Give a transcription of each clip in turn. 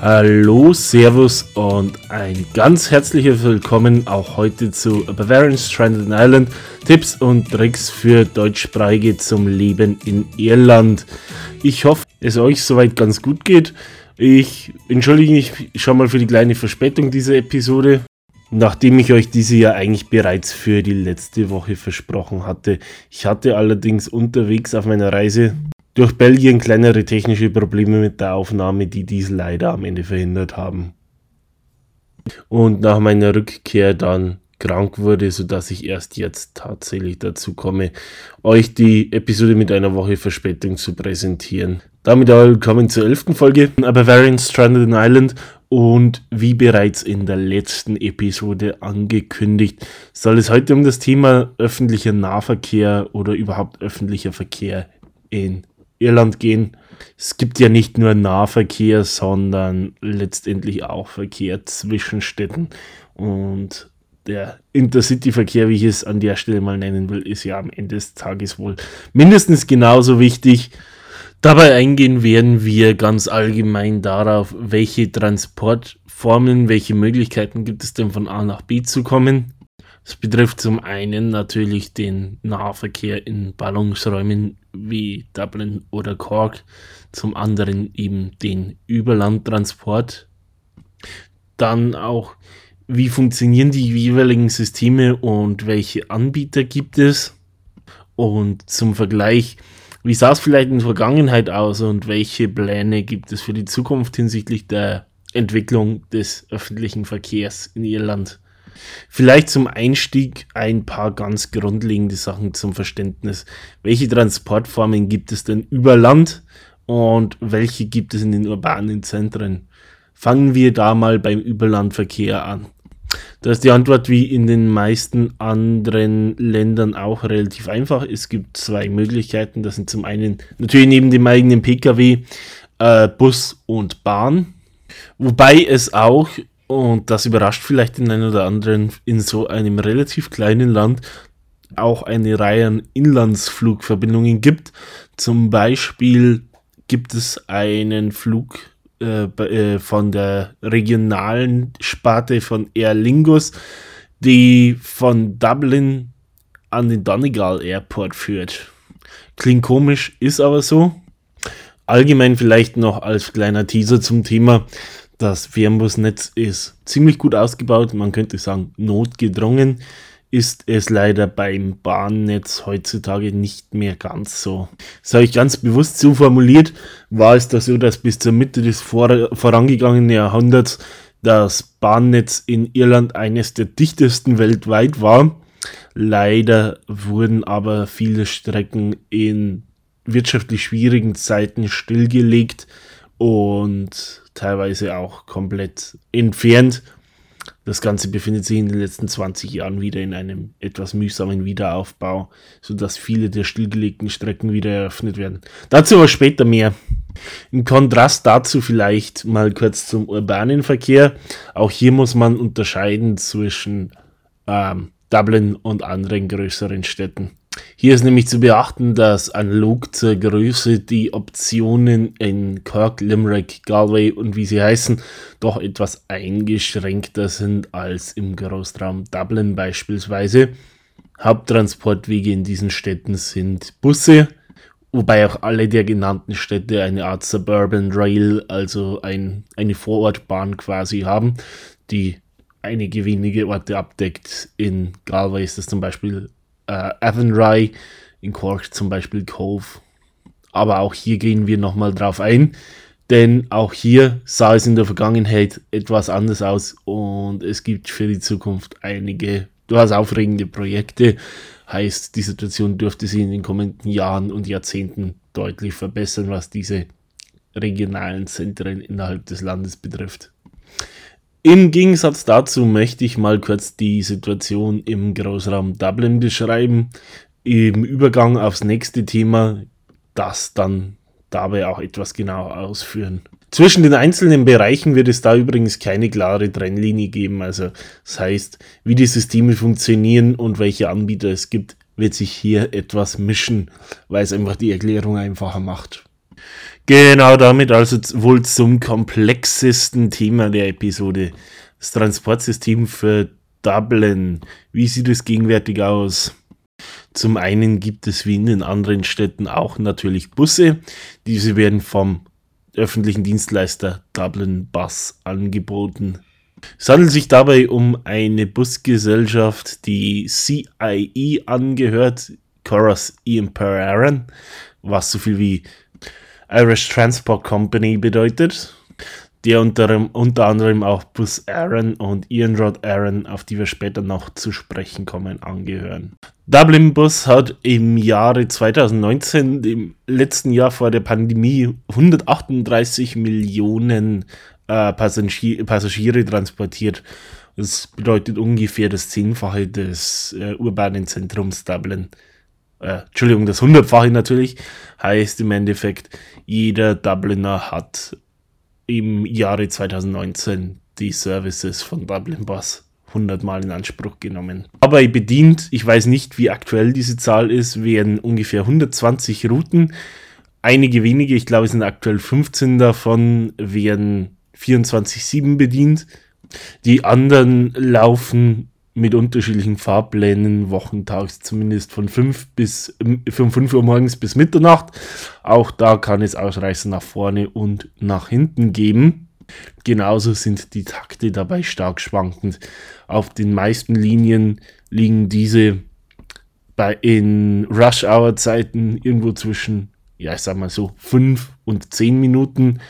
Hallo, Servus und ein ganz herzliches Willkommen auch heute zu Bavarian Stranded Island. Tipps und Tricks für Deutschsprachige zum Leben in Irland. Ich hoffe, es euch soweit ganz gut geht. Ich entschuldige mich schon mal für die kleine Verspätung dieser Episode, nachdem ich euch diese ja eigentlich bereits für die letzte Woche versprochen hatte. Ich hatte allerdings unterwegs auf meiner Reise durch Belgien kleinere technische Probleme mit der Aufnahme, die dies leider am Ende verhindert haben. Und nach meiner Rückkehr dann krank wurde, sodass ich erst jetzt tatsächlich dazu komme, euch die Episode mit einer Woche Verspätung zu präsentieren. Damit willkommen zur elften Folge A Bavarian Stranded in Island und wie bereits in der letzten Episode angekündigt, soll es heute um das Thema öffentlicher Nahverkehr oder überhaupt öffentlicher Verkehr in Irland gehen. Es gibt ja nicht nur Nahverkehr, sondern letztendlich auch Verkehr zwischen Städten. Und der Intercity-Verkehr, wie ich es an der Stelle mal nennen will, ist ja am Ende des Tages wohl mindestens genauso wichtig. Dabei eingehen werden wir ganz allgemein darauf, welche Transportformen, welche Möglichkeiten gibt es denn von A nach B zu kommen es betrifft zum einen natürlich den Nahverkehr in Ballungsräumen wie Dublin oder Cork, zum anderen eben den Überlandtransport. Dann auch, wie funktionieren die jeweiligen Systeme und welche Anbieter gibt es? Und zum Vergleich, wie sah es vielleicht in der Vergangenheit aus und welche Pläne gibt es für die Zukunft hinsichtlich der Entwicklung des öffentlichen Verkehrs in Irland? Vielleicht zum Einstieg ein paar ganz grundlegende Sachen zum Verständnis. Welche Transportformen gibt es denn über Land und welche gibt es in den urbanen Zentren? Fangen wir da mal beim Überlandverkehr an. Da ist die Antwort wie in den meisten anderen Ländern auch relativ einfach. Es gibt zwei Möglichkeiten. Das sind zum einen natürlich neben dem eigenen Pkw äh, Bus und Bahn. Wobei es auch und das überrascht vielleicht den einen oder anderen in so einem relativ kleinen Land auch eine Reihe an Inlandsflugverbindungen gibt. Zum Beispiel gibt es einen Flug äh, äh, von der regionalen Sparte von Aer Lingus, die von Dublin an den Donegal Airport führt. Klingt komisch, ist aber so. Allgemein vielleicht noch als kleiner Teaser zum Thema. Das Fernbusnetz ist ziemlich gut ausgebaut, man könnte sagen notgedrungen ist es leider beim Bahnnetz heutzutage nicht mehr ganz so. Das habe ich ganz bewusst so formuliert, war es da so, dass bis zur Mitte des vor vorangegangenen Jahrhunderts das Bahnnetz in Irland eines der dichtesten weltweit war. Leider wurden aber viele Strecken in wirtschaftlich schwierigen Zeiten stillgelegt und teilweise auch komplett entfernt. Das Ganze befindet sich in den letzten 20 Jahren wieder in einem etwas mühsamen Wiederaufbau, sodass viele der stillgelegten Strecken wieder eröffnet werden. Dazu aber später mehr. Im Kontrast dazu vielleicht mal kurz zum urbanen Verkehr. Auch hier muss man unterscheiden zwischen ähm, Dublin und anderen größeren Städten. Hier ist nämlich zu beachten, dass analog zur Größe die Optionen in Kirk, Limerick, Galway und wie sie heißen, doch etwas eingeschränkter sind als im Großraum Dublin beispielsweise. Haupttransportwege in diesen Städten sind Busse, wobei auch alle der genannten Städte eine Art Suburban Rail, also ein, eine Vorortbahn quasi haben, die einige wenige Orte abdeckt. In Galway ist das zum Beispiel äh, Avonry, in Cork zum Beispiel Cove. Aber auch hier gehen wir nochmal drauf ein, denn auch hier sah es in der Vergangenheit etwas anders aus und es gibt für die Zukunft einige durchaus aufregende Projekte. Heißt, die Situation dürfte sich in den kommenden Jahren und Jahrzehnten deutlich verbessern, was diese regionalen Zentren innerhalb des Landes betrifft. Im Gegensatz dazu möchte ich mal kurz die Situation im Großraum Dublin beschreiben, im Übergang aufs nächste Thema, das dann dabei auch etwas genauer ausführen. Zwischen den einzelnen Bereichen wird es da übrigens keine klare Trennlinie geben, also das heißt, wie die Systeme funktionieren und welche Anbieter es gibt, wird sich hier etwas mischen, weil es einfach die Erklärung einfacher macht. Genau damit also wohl zum komplexesten Thema der Episode. Das Transportsystem für Dublin. Wie sieht es gegenwärtig aus? Zum einen gibt es wie in den anderen Städten auch natürlich Busse. Diese werden vom öffentlichen Dienstleister Dublin Bus angeboten. Es handelt sich dabei um eine Busgesellschaft, die CIE angehört, Chorus Ian Per was so viel wie Irish Transport Company bedeutet, der unter, unter anderem auch Bus Aaron und Ian Rod Aaron, auf die wir später noch zu sprechen kommen, angehören. Dublin Bus hat im Jahre 2019, im letzten Jahr vor der Pandemie, 138 Millionen äh, Passagier, Passagiere transportiert. Das bedeutet ungefähr das Zehnfache des äh, urbanen Zentrums Dublin äh, Entschuldigung, das hundertfache natürlich, heißt im Endeffekt, jeder Dubliner hat im Jahre 2019 die Services von Dublin Bus 100 Mal in Anspruch genommen. Aber bedient, ich weiß nicht, wie aktuell diese Zahl ist, werden ungefähr 120 Routen. Einige wenige, ich glaube es sind aktuell 15 davon, werden 24-7 bedient. Die anderen laufen mit unterschiedlichen Fahrplänen, wochentags zumindest von 5 bis von 5 Uhr morgens bis Mitternacht. Auch da kann es Ausreißer nach vorne und nach hinten geben. Genauso sind die Takte dabei stark schwankend. Auf den meisten Linien liegen diese bei in Rush-Hour-Zeiten irgendwo zwischen, ja, ich sag mal so, 5 und 10 Minuten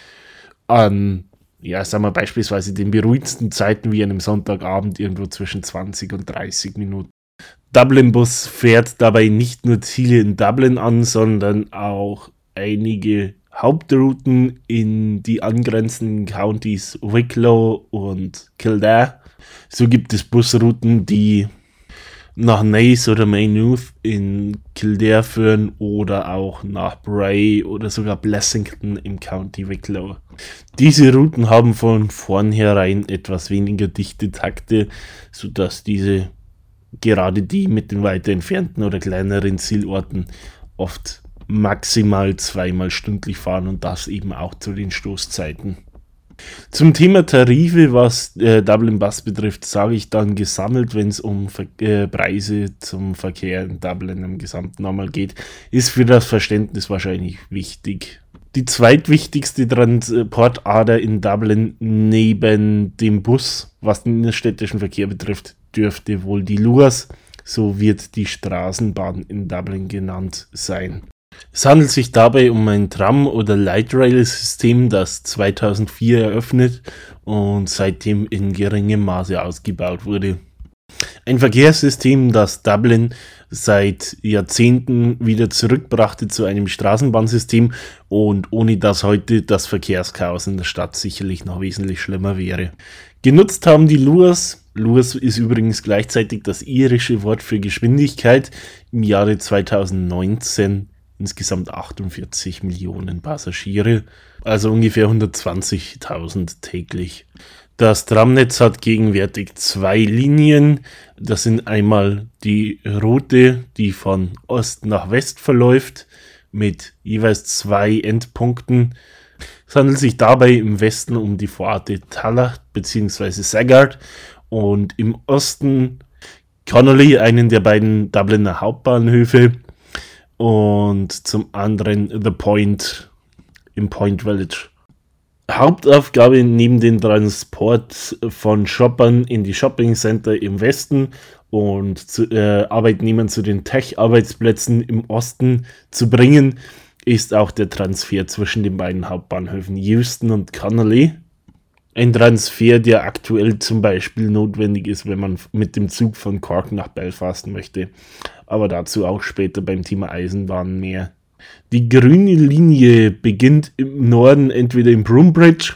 an ja, sagen wir beispielsweise den beruhigsten Zeiten wie einem Sonntagabend irgendwo zwischen 20 und 30 Minuten. Dublin Bus fährt dabei nicht nur Ziele in Dublin an, sondern auch einige Hauptrouten in die angrenzenden Counties Wicklow und Kildare. So gibt es Busrouten, die nach Naas oder Maynooth in Kildare führen oder auch nach Bray oder sogar Blessington im County Wicklow. Diese Routen haben von vornherein etwas weniger dichte Takte, sodass diese gerade die mit den weiter entfernten oder kleineren Zielorten oft maximal zweimal stündlich fahren und das eben auch zu den Stoßzeiten. Zum Thema Tarife, was äh, Dublin Bus betrifft, sage ich dann gesammelt, wenn es um Ver äh, Preise zum Verkehr in Dublin im Gesamten einmal geht, ist für das Verständnis wahrscheinlich wichtig. Die zweitwichtigste Transportader in Dublin neben dem Bus, was den innerstädtischen Verkehr betrifft, dürfte wohl die Luas, so wird die Straßenbahn in Dublin genannt sein. Es handelt sich dabei um ein Tram- oder Light Rail-System, das 2004 eröffnet und seitdem in geringem Maße ausgebaut wurde. Ein Verkehrssystem, das Dublin seit Jahrzehnten wieder zurückbrachte zu einem Straßenbahnsystem und ohne das heute das Verkehrschaos in der Stadt sicherlich noch wesentlich schlimmer wäre. Genutzt haben die Luas, Luas ist übrigens gleichzeitig das irische Wort für Geschwindigkeit, im Jahre 2019 insgesamt 48 Millionen Passagiere, also ungefähr 120.000 täglich. Das Tramnetz hat gegenwärtig zwei Linien. Das sind einmal die rote, die von Ost nach West verläuft, mit jeweils zwei Endpunkten. Es handelt sich dabei im Westen um die Vororte Tallaght bzw. Saggart und im Osten Connolly, einen der beiden Dubliner Hauptbahnhöfe, und zum anderen The Point im Point Village. Hauptaufgabe neben dem Transport von Shoppern in die Shopping Center im Westen und zu, äh, Arbeitnehmern zu den Tech-Arbeitsplätzen im Osten zu bringen, ist auch der Transfer zwischen den beiden Hauptbahnhöfen Houston und Connolly. Ein Transfer, der aktuell zum Beispiel notwendig ist, wenn man mit dem Zug von Cork nach Belfast möchte aber dazu auch später beim Thema Eisenbahn mehr. Die grüne Linie beginnt im Norden entweder im Broombridge,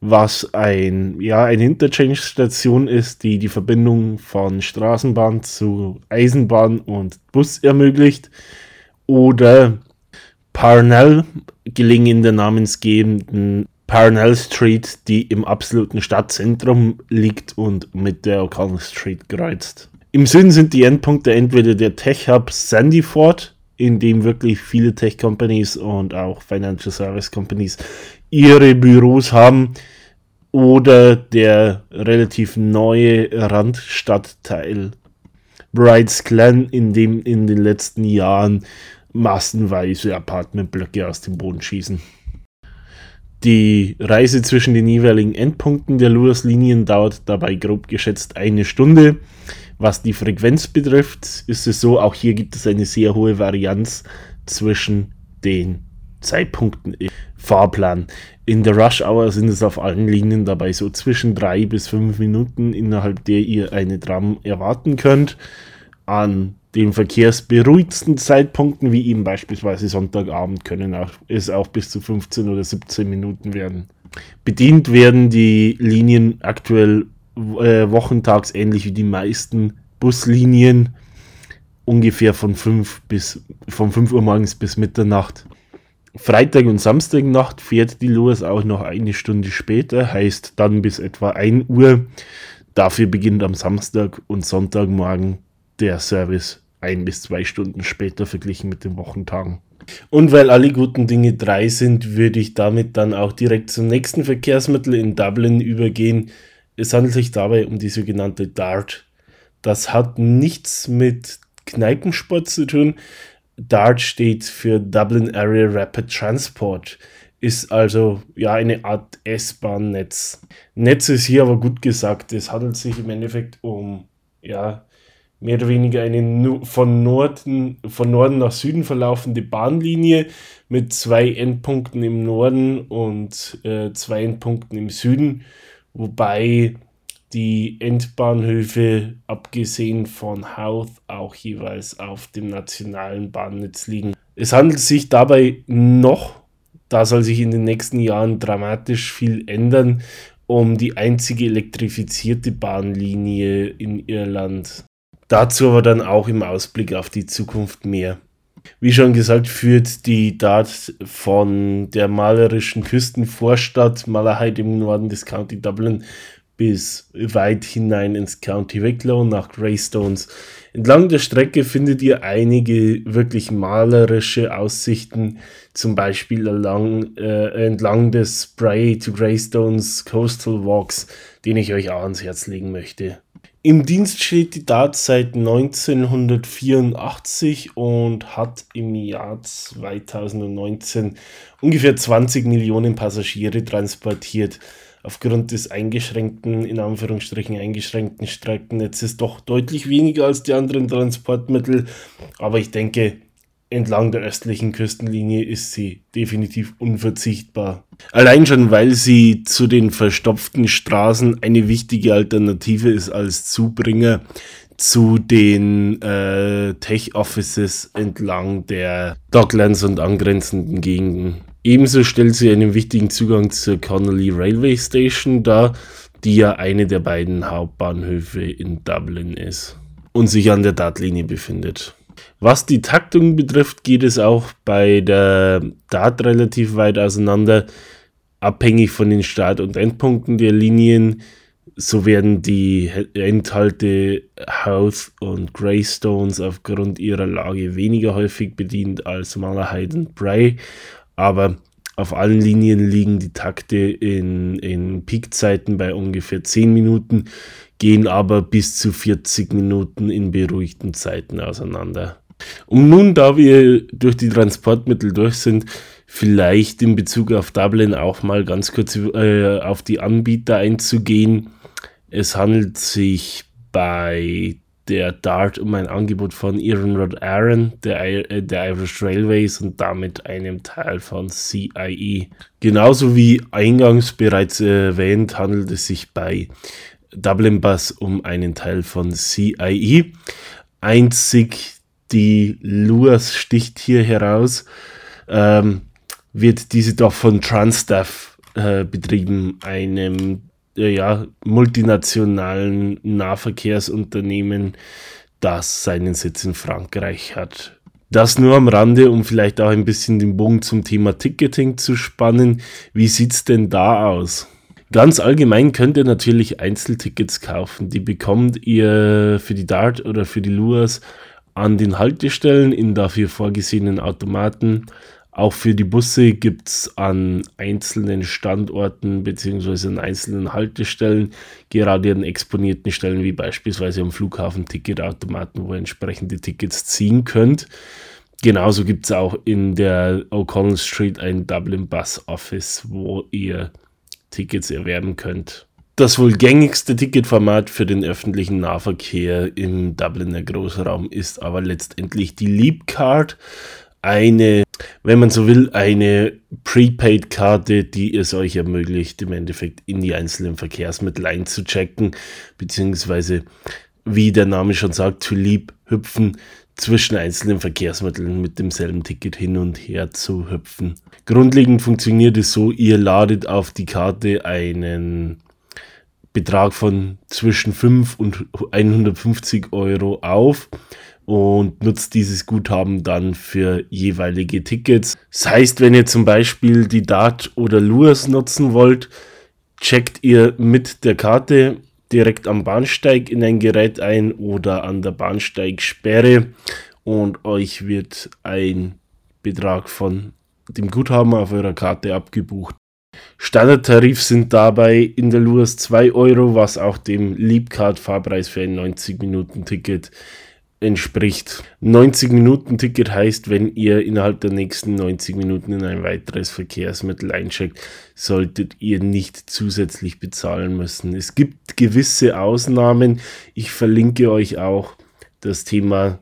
was ein, ja, eine Interchange-Station ist, die die Verbindung von Straßenbahn zu Eisenbahn und Bus ermöglicht, oder Parnell, gelegen in der namensgebenden Parnell Street, die im absoluten Stadtzentrum liegt und mit der O'Connell Street kreuzt. Im Süden sind die Endpunkte entweder der Tech Hub Sandyford in dem wirklich viele Tech Companies und auch Financial Service Companies ihre Büros haben, oder der relativ neue Randstadtteil Brights Glen, in dem in den letzten Jahren massenweise Apartmentblöcke aus dem Boden schießen. Die Reise zwischen den jeweiligen Endpunkten der Lewis-Linien dauert dabei grob geschätzt eine Stunde. Was die Frequenz betrifft, ist es so, auch hier gibt es eine sehr hohe Varianz zwischen den Zeitpunkten im Fahrplan. In der Rush Hour sind es auf allen Linien dabei so zwischen drei bis fünf Minuten, innerhalb der ihr eine Tram erwarten könnt. An den verkehrsberuhigsten Zeitpunkten, wie eben beispielsweise Sonntagabend, können auch, es auch bis zu 15 oder 17 Minuten werden. Bedient werden die Linien aktuell äh, wochentags ähnlich wie die meisten Buslinien ungefähr von 5 bis von 5 Uhr morgens bis Mitternacht. Freitag und Samstagnacht fährt die los auch noch eine Stunde später, heißt dann bis etwa 1 Uhr. Dafür beginnt am Samstag und Sonntagmorgen der Service ein bis zwei Stunden später verglichen mit den Wochentagen. Und weil alle guten Dinge drei sind, würde ich damit dann auch direkt zum nächsten Verkehrsmittel in Dublin übergehen. Es handelt sich dabei um die sogenannte DART. Das hat nichts mit Kneipensport zu tun. DART steht für Dublin Area Rapid Transport, ist also ja eine Art S-Bahn-Netz. Netz ist hier aber gut gesagt. Es handelt sich im Endeffekt um ja mehr oder weniger eine von Norden, von Norden nach Süden verlaufende Bahnlinie mit zwei Endpunkten im Norden und äh, zwei Endpunkten im Süden, wobei die Endbahnhöfe, abgesehen von Howth, auch jeweils auf dem nationalen Bahnnetz liegen. Es handelt sich dabei noch, da soll sich in den nächsten Jahren dramatisch viel ändern, um die einzige elektrifizierte Bahnlinie in Irland. Dazu aber dann auch im Ausblick auf die Zukunft mehr. Wie schon gesagt, führt die Dart von der malerischen Küstenvorstadt Malahide im Norden des County Dublin bis weit hinein ins County Wicklow nach Greystones. Entlang der Strecke findet ihr einige wirklich malerische Aussichten, zum Beispiel entlang, äh, entlang des Spray to Greystones Coastal Walks, den ich euch auch ans Herz legen möchte. Im Dienst steht die DART seit 1984 und hat im Jahr 2019 ungefähr 20 Millionen Passagiere transportiert. Aufgrund des eingeschränkten, in Anführungsstrichen eingeschränkten Streckennetzes doch deutlich weniger als die anderen Transportmittel. Aber ich denke, entlang der östlichen Küstenlinie ist sie definitiv unverzichtbar. Allein schon, weil sie zu den verstopften Straßen eine wichtige Alternative ist als Zubringer zu den äh, Tech-Offices entlang der Docklands und angrenzenden Gegenden. Ebenso stellt sie einen wichtigen Zugang zur Connolly Railway Station dar, die ja eine der beiden Hauptbahnhöfe in Dublin ist und sich an der Dartlinie befindet. Was die Taktung betrifft, geht es auch bei der Dart relativ weit auseinander. Abhängig von den Start- und Endpunkten der Linien, so werden die Endhalte Houth und Greystones aufgrund ihrer Lage weniger häufig bedient als Malahide und Bray. Aber auf allen Linien liegen die Takte in, in Peakzeiten bei ungefähr 10 Minuten, gehen aber bis zu 40 Minuten in beruhigten Zeiten auseinander. Und nun, da wir durch die Transportmittel durch sind, vielleicht in Bezug auf Dublin auch mal ganz kurz äh, auf die Anbieter einzugehen. Es handelt sich bei der DART um ein Angebot von Ironrod Aaron, der, äh, der Irish Railways und damit einem Teil von CIE. Genauso wie eingangs bereits erwähnt, handelt es sich bei Dublin Bus um einen Teil von CIE. Einzig die Luas sticht hier heraus, ähm, wird diese doch von Transstaff äh, betrieben, einem äh, ja, multinationalen Nahverkehrsunternehmen, das seinen Sitz in Frankreich hat. Das nur am Rande, um vielleicht auch ein bisschen den Bogen zum Thema Ticketing zu spannen. Wie sieht es denn da aus? Ganz allgemein könnt ihr natürlich Einzeltickets kaufen. Die bekommt ihr für die Dart oder für die Luas an den Haltestellen in dafür vorgesehenen Automaten. Auch für die Busse gibt es an einzelnen Standorten bzw. an einzelnen Haltestellen, gerade an exponierten Stellen wie beispielsweise am Flughafen Ticketautomaten, wo ihr entsprechende Tickets ziehen könnt. Genauso gibt es auch in der O'Connell Street ein Dublin Bus Office, wo ihr Tickets erwerben könnt. Das wohl gängigste Ticketformat für den öffentlichen Nahverkehr im Dubliner Großraum ist aber letztendlich die Leap Card. Eine, wenn man so will, eine Prepaid-Karte, die es euch ermöglicht, im Endeffekt in die einzelnen Verkehrsmittel einzuchecken, beziehungsweise, wie der Name schon sagt, to leap, hüpfen, zwischen einzelnen Verkehrsmitteln mit demselben Ticket hin und her zu hüpfen. Grundlegend funktioniert es so, ihr ladet auf die Karte einen Betrag von zwischen 5 und 150 Euro auf und nutzt dieses Guthaben dann für jeweilige Tickets. Das heißt, wenn ihr zum Beispiel die Dart oder Lures nutzen wollt, checkt ihr mit der Karte direkt am Bahnsteig in ein Gerät ein oder an der Bahnsteigsperre und euch wird ein Betrag von dem Guthaben auf eurer Karte abgebucht. Standardtarif sind dabei in der Lures 2 Euro, was auch dem Leapcard-Fahrpreis für ein 90-Minuten-Ticket entspricht. 90-Minuten-Ticket heißt, wenn ihr innerhalb der nächsten 90 Minuten in ein weiteres Verkehrsmittel eincheckt, solltet ihr nicht zusätzlich bezahlen müssen. Es gibt gewisse Ausnahmen. Ich verlinke euch auch das Thema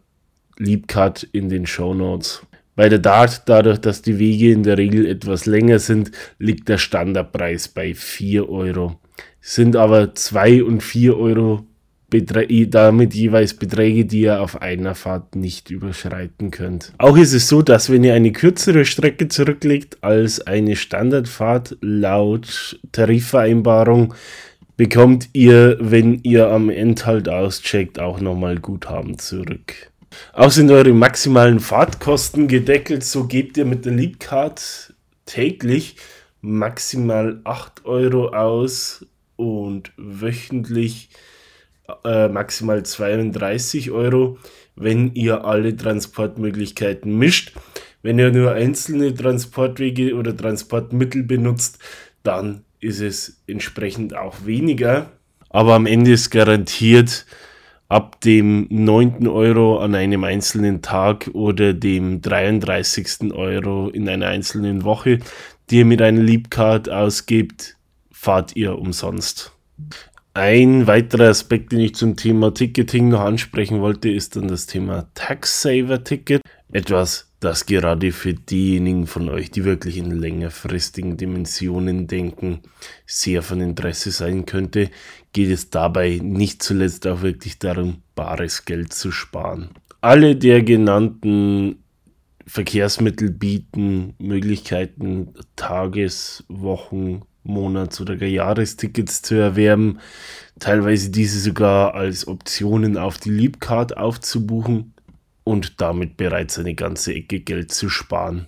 Leapcard in den Show Notes. Bei der Dart, dadurch, dass die Wege in der Regel etwas länger sind, liegt der Standardpreis bei 4 Euro. Sind aber 2 und 4 Euro damit jeweils Beträge, die ihr auf einer Fahrt nicht überschreiten könnt. Auch ist es so, dass wenn ihr eine kürzere Strecke zurücklegt als eine Standardfahrt laut Tarifvereinbarung, bekommt ihr, wenn ihr am Endhalt auscheckt, auch nochmal Guthaben zurück. Auch sind eure maximalen Fahrtkosten gedeckelt, so gebt ihr mit der Leapcard täglich maximal 8 Euro aus und wöchentlich äh, maximal 32 Euro, wenn ihr alle Transportmöglichkeiten mischt. Wenn ihr nur einzelne Transportwege oder Transportmittel benutzt, dann ist es entsprechend auch weniger. Aber am Ende ist garantiert ab dem 9. Euro an einem einzelnen Tag oder dem 33. Euro in einer einzelnen Woche, die ihr mit einer Leapcard ausgebt, fahrt ihr umsonst. Ein weiterer Aspekt, den ich zum Thema Ticketing noch ansprechen wollte, ist dann das Thema Tax Saver Ticket. Etwas, das gerade für diejenigen von euch, die wirklich in längerfristigen Dimensionen denken, sehr von Interesse sein könnte, geht es dabei nicht zuletzt auch wirklich darum, bares Geld zu sparen. Alle der genannten Verkehrsmittel bieten Möglichkeiten, Tages-, Wochen-, Monats- oder gar Jahrestickets zu erwerben, teilweise diese sogar als Optionen auf die Leapcard aufzubuchen und damit bereits eine ganze Ecke Geld zu sparen.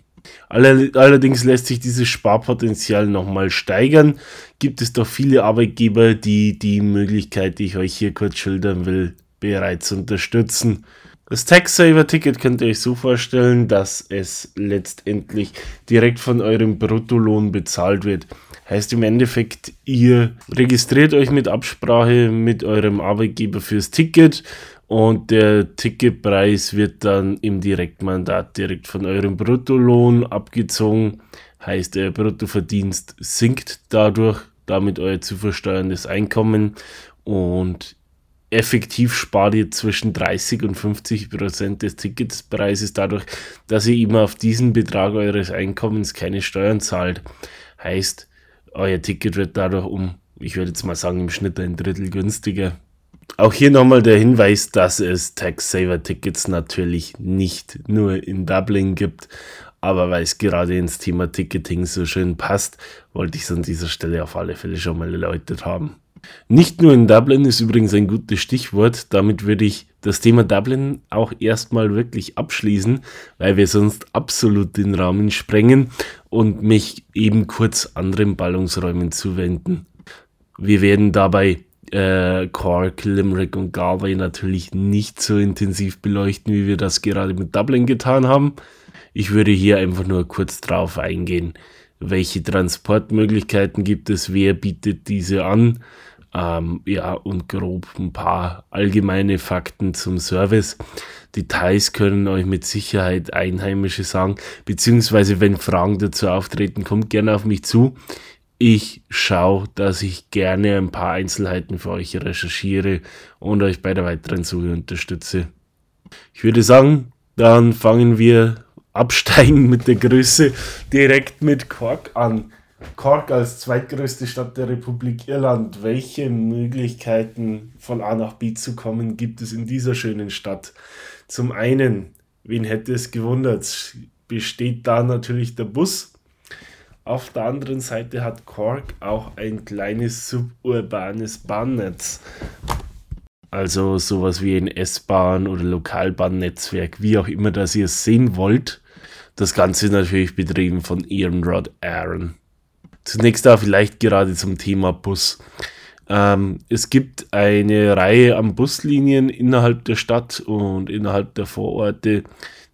Allerdings lässt sich dieses Sparpotenzial nochmal steigern. Gibt es doch viele Arbeitgeber, die die Möglichkeit, die ich euch hier kurz schildern will, bereits unterstützen. Das Tax-Saver-Ticket könnt ihr euch so vorstellen, dass es letztendlich direkt von eurem Bruttolohn bezahlt wird. Heißt im Endeffekt, ihr registriert euch mit Absprache mit eurem Arbeitgeber fürs Ticket und der Ticketpreis wird dann im Direktmandat direkt von eurem Bruttolohn abgezogen. Heißt, euer Bruttoverdienst sinkt dadurch, damit euer zu versteuerndes Einkommen und effektiv spart ihr zwischen 30 und 50 Prozent des Ticketpreises dadurch, dass ihr immer auf diesen Betrag eures Einkommens keine Steuern zahlt. Heißt, euer Ticket wird dadurch um, ich würde jetzt mal sagen, im Schnitt ein Drittel günstiger. Auch hier nochmal der Hinweis, dass es Tax-Saver-Tickets natürlich nicht nur in Dublin gibt, aber weil es gerade ins Thema Ticketing so schön passt, wollte ich es an dieser Stelle auf alle Fälle schon mal erläutert haben. Nicht nur in Dublin ist übrigens ein gutes Stichwort. Damit würde ich das Thema Dublin auch erstmal wirklich abschließen, weil wir sonst absolut den Rahmen sprengen und mich eben kurz anderen Ballungsräumen zuwenden. Wir werden dabei äh, Cork, Limerick und Galway natürlich nicht so intensiv beleuchten, wie wir das gerade mit Dublin getan haben. Ich würde hier einfach nur kurz drauf eingehen, welche Transportmöglichkeiten gibt es, wer bietet diese an. Ähm, ja, und grob ein paar allgemeine Fakten zum Service. Details können euch mit Sicherheit Einheimische sagen, beziehungsweise wenn Fragen dazu auftreten, kommt gerne auf mich zu. Ich schaue, dass ich gerne ein paar Einzelheiten für euch recherchiere und euch bei der weiteren Suche unterstütze. Ich würde sagen, dann fangen wir absteigen mit der Größe direkt mit Cork an. Cork als zweitgrößte Stadt der Republik Irland. Welche Möglichkeiten von A nach B zu kommen gibt es in dieser schönen Stadt? Zum einen, wen hätte es gewundert, besteht da natürlich der Bus. Auf der anderen Seite hat Cork auch ein kleines suburbanes Bahnnetz. Also sowas wie ein S-Bahn oder Lokalbahnnetzwerk, wie auch immer das ihr sehen wollt. Das Ganze natürlich betrieben von Ehrenrod Aaron. Zunächst da vielleicht gerade zum Thema Bus. Ähm, es gibt eine Reihe an Buslinien innerhalb der Stadt und innerhalb der Vororte.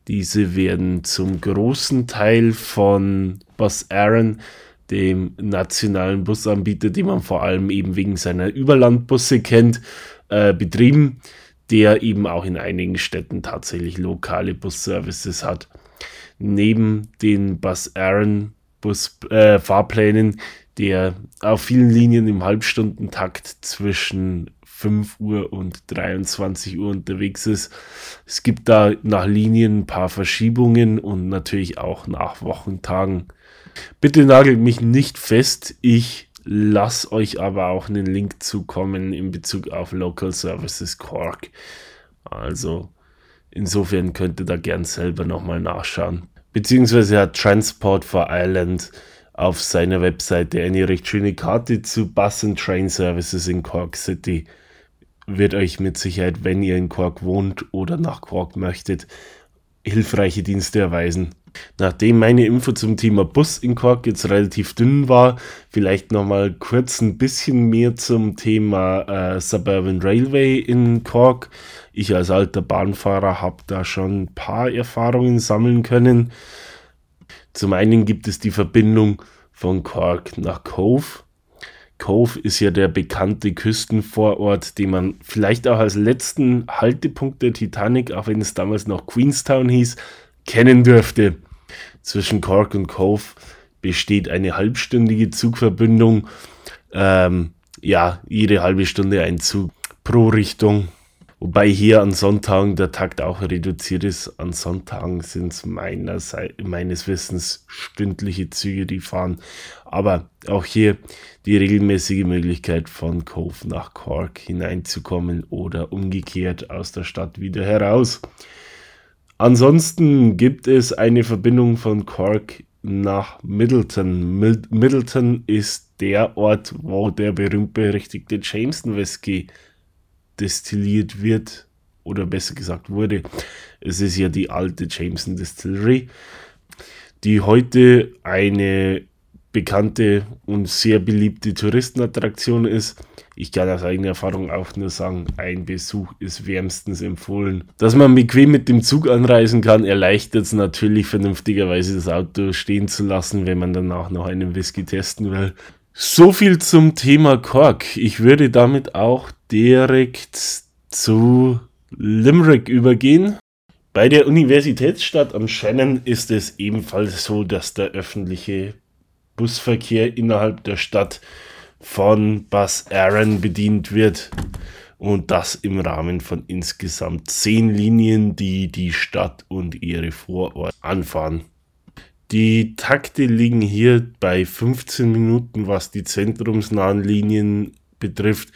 Diese werden zum großen Teil von Bus Aaron, dem nationalen Busanbieter, den man vor allem eben wegen seiner Überlandbusse kennt, äh, betrieben, der eben auch in einigen Städten tatsächlich lokale Busservices hat. Neben den Bus Aaron Bus, äh, Fahrplänen, der auf vielen Linien im Halbstundentakt zwischen 5 Uhr und 23 Uhr unterwegs ist. Es gibt da nach Linien ein paar Verschiebungen und natürlich auch nach Wochentagen. Bitte nagelt mich nicht fest, ich lasse euch aber auch einen Link zukommen in Bezug auf Local Services Cork. Also insofern könnt ihr da gern selber nochmal nachschauen. Beziehungsweise hat Transport for Ireland auf seiner Webseite eine recht schöne Karte zu Bus and Train Services in Cork City. Wird euch mit Sicherheit, wenn ihr in Cork wohnt oder nach Cork möchtet, hilfreiche Dienste erweisen. Nachdem meine Info zum Thema Bus in Cork jetzt relativ dünn war, vielleicht nochmal kurz ein bisschen mehr zum Thema äh, Suburban Railway in Cork. Ich als alter Bahnfahrer habe da schon ein paar Erfahrungen sammeln können. Zum einen gibt es die Verbindung von Cork nach Cove. Cove ist ja der bekannte Küstenvorort, den man vielleicht auch als letzten Haltepunkt der Titanic, auch wenn es damals noch Queenstown hieß, kennen dürfte. Zwischen Cork und Cove besteht eine halbstündige Zugverbindung. Ähm, ja, jede halbe Stunde ein Zug pro Richtung. Wobei hier an Sonntagen der Takt auch reduziert ist. An Sonntagen sind es meines Wissens stündliche Züge, die fahren. Aber auch hier die regelmäßige Möglichkeit von Cove nach Cork hineinzukommen oder umgekehrt aus der Stadt wieder heraus. Ansonsten gibt es eine Verbindung von Cork nach Middleton. Middleton ist der Ort, wo der berühmt berüchtigte Jameson Whisky destilliert wird oder besser gesagt wurde. Es ist ja die alte Jameson Distillery, die heute eine bekannte und sehr beliebte Touristenattraktion ist. Ich kann aus eigener Erfahrung auch nur sagen, ein Besuch ist wärmstens empfohlen. Dass man bequem mit dem Zug anreisen kann, erleichtert es natürlich vernünftigerweise das Auto stehen zu lassen, wenn man danach noch einen Whisky testen will. So viel zum Thema Cork. Ich würde damit auch direkt zu Limerick übergehen. Bei der Universitätsstadt am Shannon ist es ebenfalls so, dass der öffentliche Busverkehr innerhalb der Stadt von Bus Aaron bedient wird. Und das im Rahmen von insgesamt zehn Linien, die die Stadt und ihre Vororte anfahren. Die Takte liegen hier bei 15 Minuten, was die zentrumsnahen Linien betrifft.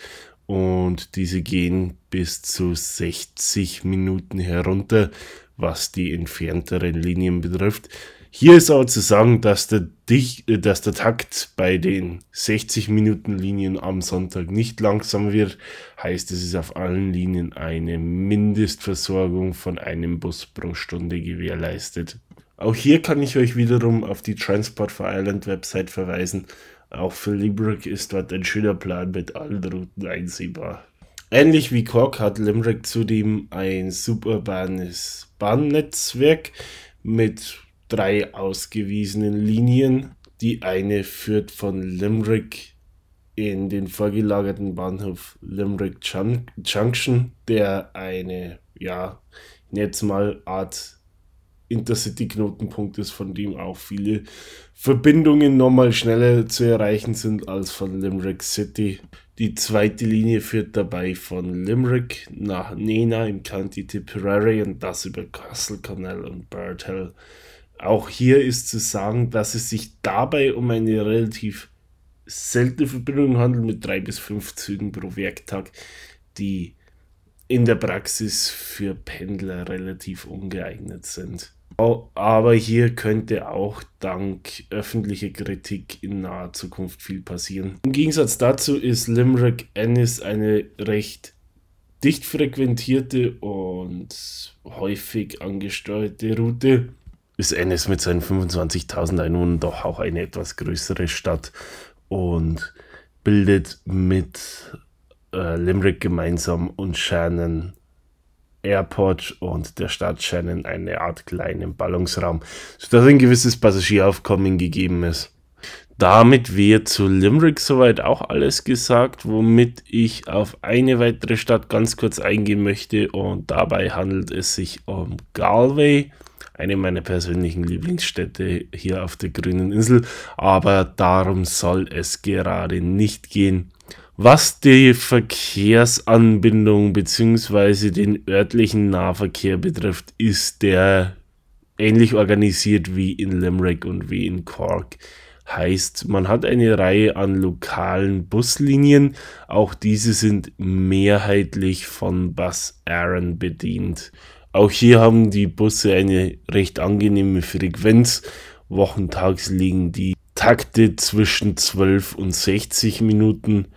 Und diese gehen bis zu 60 Minuten herunter, was die entfernteren Linien betrifft. Hier ist auch zu sagen, dass der, äh, dass der Takt bei den 60 Minuten Linien am Sonntag nicht langsam wird. Heißt, es ist auf allen Linien eine Mindestversorgung von einem Bus pro Stunde gewährleistet. Auch hier kann ich euch wiederum auf die Transport for Island Website verweisen. Auch für Limerick ist dort ein schöner Plan mit allen Routen einsehbar. Ähnlich wie Cork hat Limerick zudem ein suburbanes Bahnnetzwerk mit drei ausgewiesenen Linien. Die eine führt von Limerick in den vorgelagerten Bahnhof Limerick Junction, der eine, ja, jetzt mal Art Intercity-Knotenpunkt ist, von dem auch viele Verbindungen nochmal schneller zu erreichen sind als von Limerick City. Die zweite Linie führt dabei von Limerick nach Nena im County Tipperary und das über Castle Connell und Bird Hill. Auch hier ist zu sagen, dass es sich dabei um eine relativ seltene Verbindung handelt mit drei bis fünf Zügen pro Werktag, die in der Praxis für Pendler relativ ungeeignet sind. Aber hier könnte auch dank öffentlicher Kritik in naher Zukunft viel passieren. Im Gegensatz dazu ist Limerick Ennis eine recht dicht frequentierte und häufig angesteuerte Route. Ist Ennis mit seinen 25.000 Einwohnern doch auch eine etwas größere Stadt und bildet mit äh, Limerick gemeinsam und Shannon Airport und der Stadt Shannon eine Art kleinen Ballungsraum, sodass ein gewisses Passagieraufkommen gegeben ist. Damit wäre zu Limerick soweit auch alles gesagt, womit ich auf eine weitere Stadt ganz kurz eingehen möchte und dabei handelt es sich um Galway, eine meiner persönlichen Lieblingsstädte hier auf der grünen Insel, aber darum soll es gerade nicht gehen. Was die Verkehrsanbindung bzw. den örtlichen Nahverkehr betrifft, ist der ähnlich organisiert wie in Limerick und wie in Cork. Heißt, man hat eine Reihe an lokalen Buslinien, auch diese sind mehrheitlich von Bus Aaron bedient. Auch hier haben die Busse eine recht angenehme Frequenz. Wochentags liegen die Takte zwischen 12 und 60 Minuten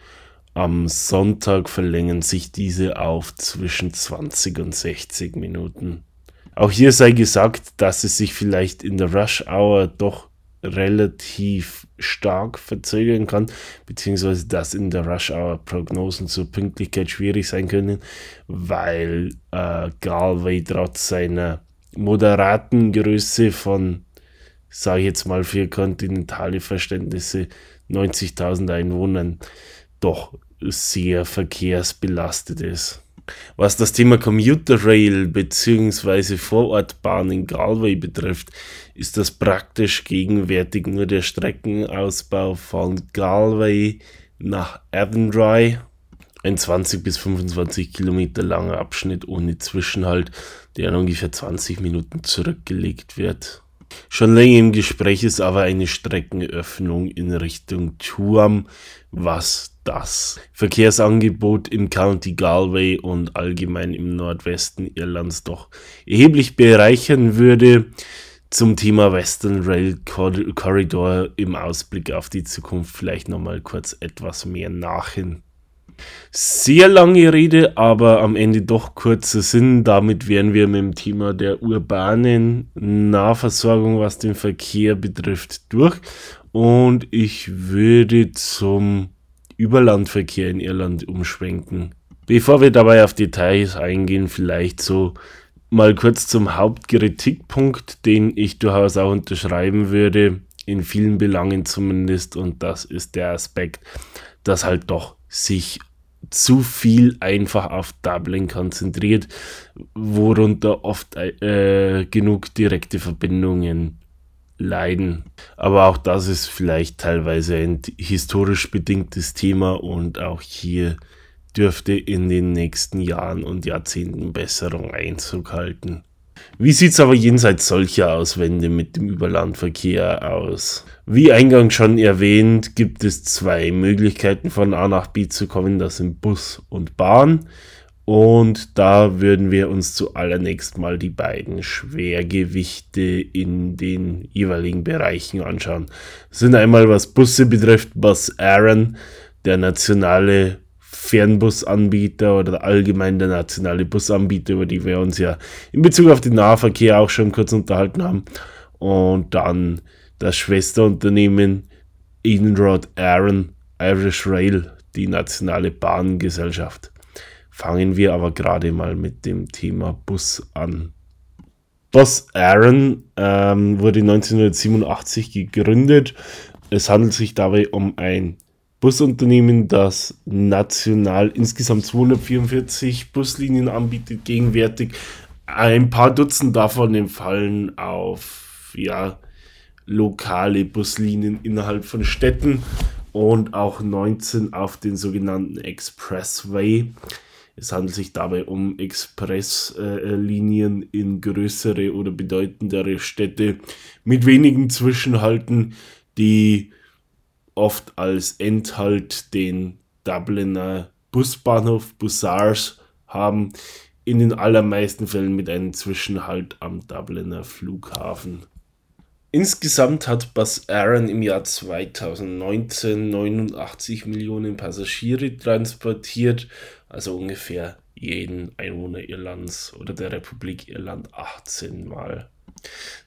am Sonntag verlängern sich diese auf zwischen 20 und 60 Minuten. Auch hier sei gesagt, dass es sich vielleicht in der Rush Hour doch relativ stark verzögern kann, beziehungsweise dass in der Rush Hour Prognosen zur Pünktlichkeit schwierig sein können, weil äh, Galway trotz seiner moderaten Größe von, sage ich jetzt mal für kontinentale Verständnisse, 90.000 Einwohnern doch sehr verkehrsbelastet ist. Was das Thema Commuter Rail bzw. Vorortbahn in Galway betrifft, ist das praktisch gegenwärtig nur der Streckenausbau von Galway nach Avondry. Ein 20 bis 25 Kilometer langer Abschnitt ohne Zwischenhalt, der in ungefähr 20 Minuten zurückgelegt wird. Schon länger im Gespräch ist aber eine Streckenöffnung in Richtung Tuam, was das Verkehrsangebot im County Galway und allgemein im Nordwesten Irlands doch erheblich bereichern würde. Zum Thema Western Rail Corridor im Ausblick auf die Zukunft vielleicht nochmal kurz etwas mehr nachhin. Sehr lange Rede, aber am Ende doch kurzer Sinn. Damit wären wir mit dem Thema der urbanen Nahversorgung, was den Verkehr betrifft, durch. Und ich würde zum Überlandverkehr in Irland umschwenken. Bevor wir dabei auf Details eingehen, vielleicht so mal kurz zum Hauptkritikpunkt, den ich durchaus auch unterschreiben würde, in vielen Belangen zumindest, und das ist der Aspekt, dass halt doch sich zu viel einfach auf Dublin konzentriert, worunter oft äh, genug direkte Verbindungen leiden. Aber auch das ist vielleicht teilweise ein historisch bedingtes Thema und auch hier dürfte in den nächsten Jahren und Jahrzehnten Besserung Einzug halten. Wie sieht es aber jenseits solcher Auswände mit dem Überlandverkehr aus? Wie eingangs schon erwähnt, gibt es zwei Möglichkeiten von A nach B zu kommen, das sind Bus und Bahn. Und da würden wir uns zuallererst mal die beiden Schwergewichte in den jeweiligen Bereichen anschauen. Das sind einmal, was Busse betrifft, Bus Aaron, der nationale Fernbusanbieter oder allgemein der nationale Busanbieter, über die wir uns ja in Bezug auf den Nahverkehr auch schon kurz unterhalten haben. Und dann das Schwesterunternehmen Inrod Aaron Irish Rail, die nationale Bahngesellschaft. Fangen wir aber gerade mal mit dem Thema Bus an. Boss Aaron ähm, wurde 1987 gegründet. Es handelt sich dabei um ein Busunternehmen, das national insgesamt 244 Buslinien anbietet, gegenwärtig. Ein paar Dutzend davon entfallen auf ja, lokale Buslinien innerhalb von Städten und auch 19 auf den sogenannten Expressway. Es handelt sich dabei um Expresslinien äh, in größere oder bedeutendere Städte mit wenigen Zwischenhalten, die oft als Endhalt den Dubliner Busbahnhof Bussars haben, in den allermeisten Fällen mit einem Zwischenhalt am Dubliner Flughafen. Insgesamt hat Bus Aaron im Jahr 2019 89 Millionen Passagiere transportiert, also ungefähr jeden Einwohner Irlands oder der Republik Irland 18 Mal.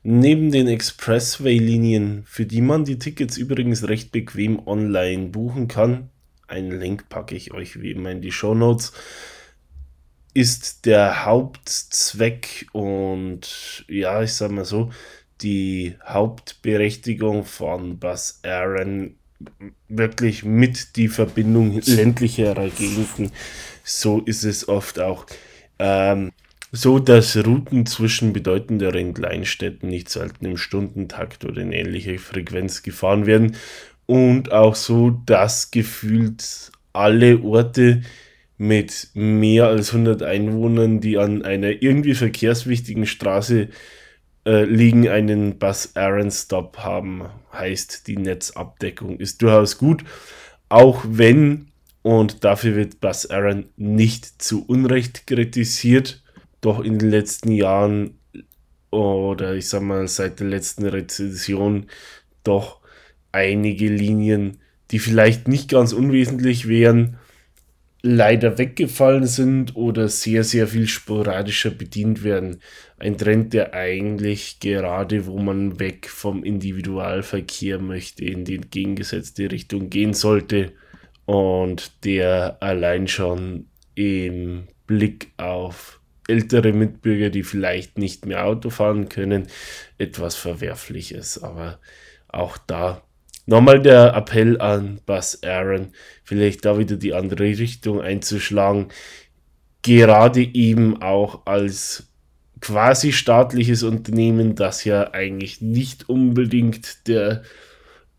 Neben den Expressway-Linien, für die man die Tickets übrigens recht bequem online buchen kann, einen Link packe ich euch wie immer in die Show Notes, ist der Hauptzweck und ja, ich sag mal so, die Hauptberechtigung von Bus Aaron wirklich mit die Verbindung ländlicherer Gegenden. So ist es oft auch. Ähm, so dass Routen zwischen bedeutenderen Kleinstädten nicht selten im Stundentakt oder in ähnlicher Frequenz gefahren werden und auch so, dass gefühlt alle Orte mit mehr als 100 Einwohnern, die an einer irgendwie verkehrswichtigen Straße äh, liegen, einen Bus Aaron Stop haben. Heißt, die Netzabdeckung ist durchaus gut, auch wenn, und dafür wird Bus Aaron nicht zu Unrecht kritisiert, doch in den letzten Jahren oder ich sag mal seit der letzten Rezession doch einige Linien, die vielleicht nicht ganz unwesentlich wären, leider weggefallen sind oder sehr, sehr viel sporadischer bedient werden. Ein Trend, der eigentlich gerade, wo man weg vom Individualverkehr möchte, in die entgegengesetzte Richtung gehen sollte und der allein schon im Blick auf ältere Mitbürger, die vielleicht nicht mehr Auto fahren können, etwas Verwerfliches. Aber auch da nochmal der Appell an Buzz Aaron, vielleicht da wieder die andere Richtung einzuschlagen. Gerade eben auch als quasi staatliches Unternehmen, das ja eigentlich nicht unbedingt der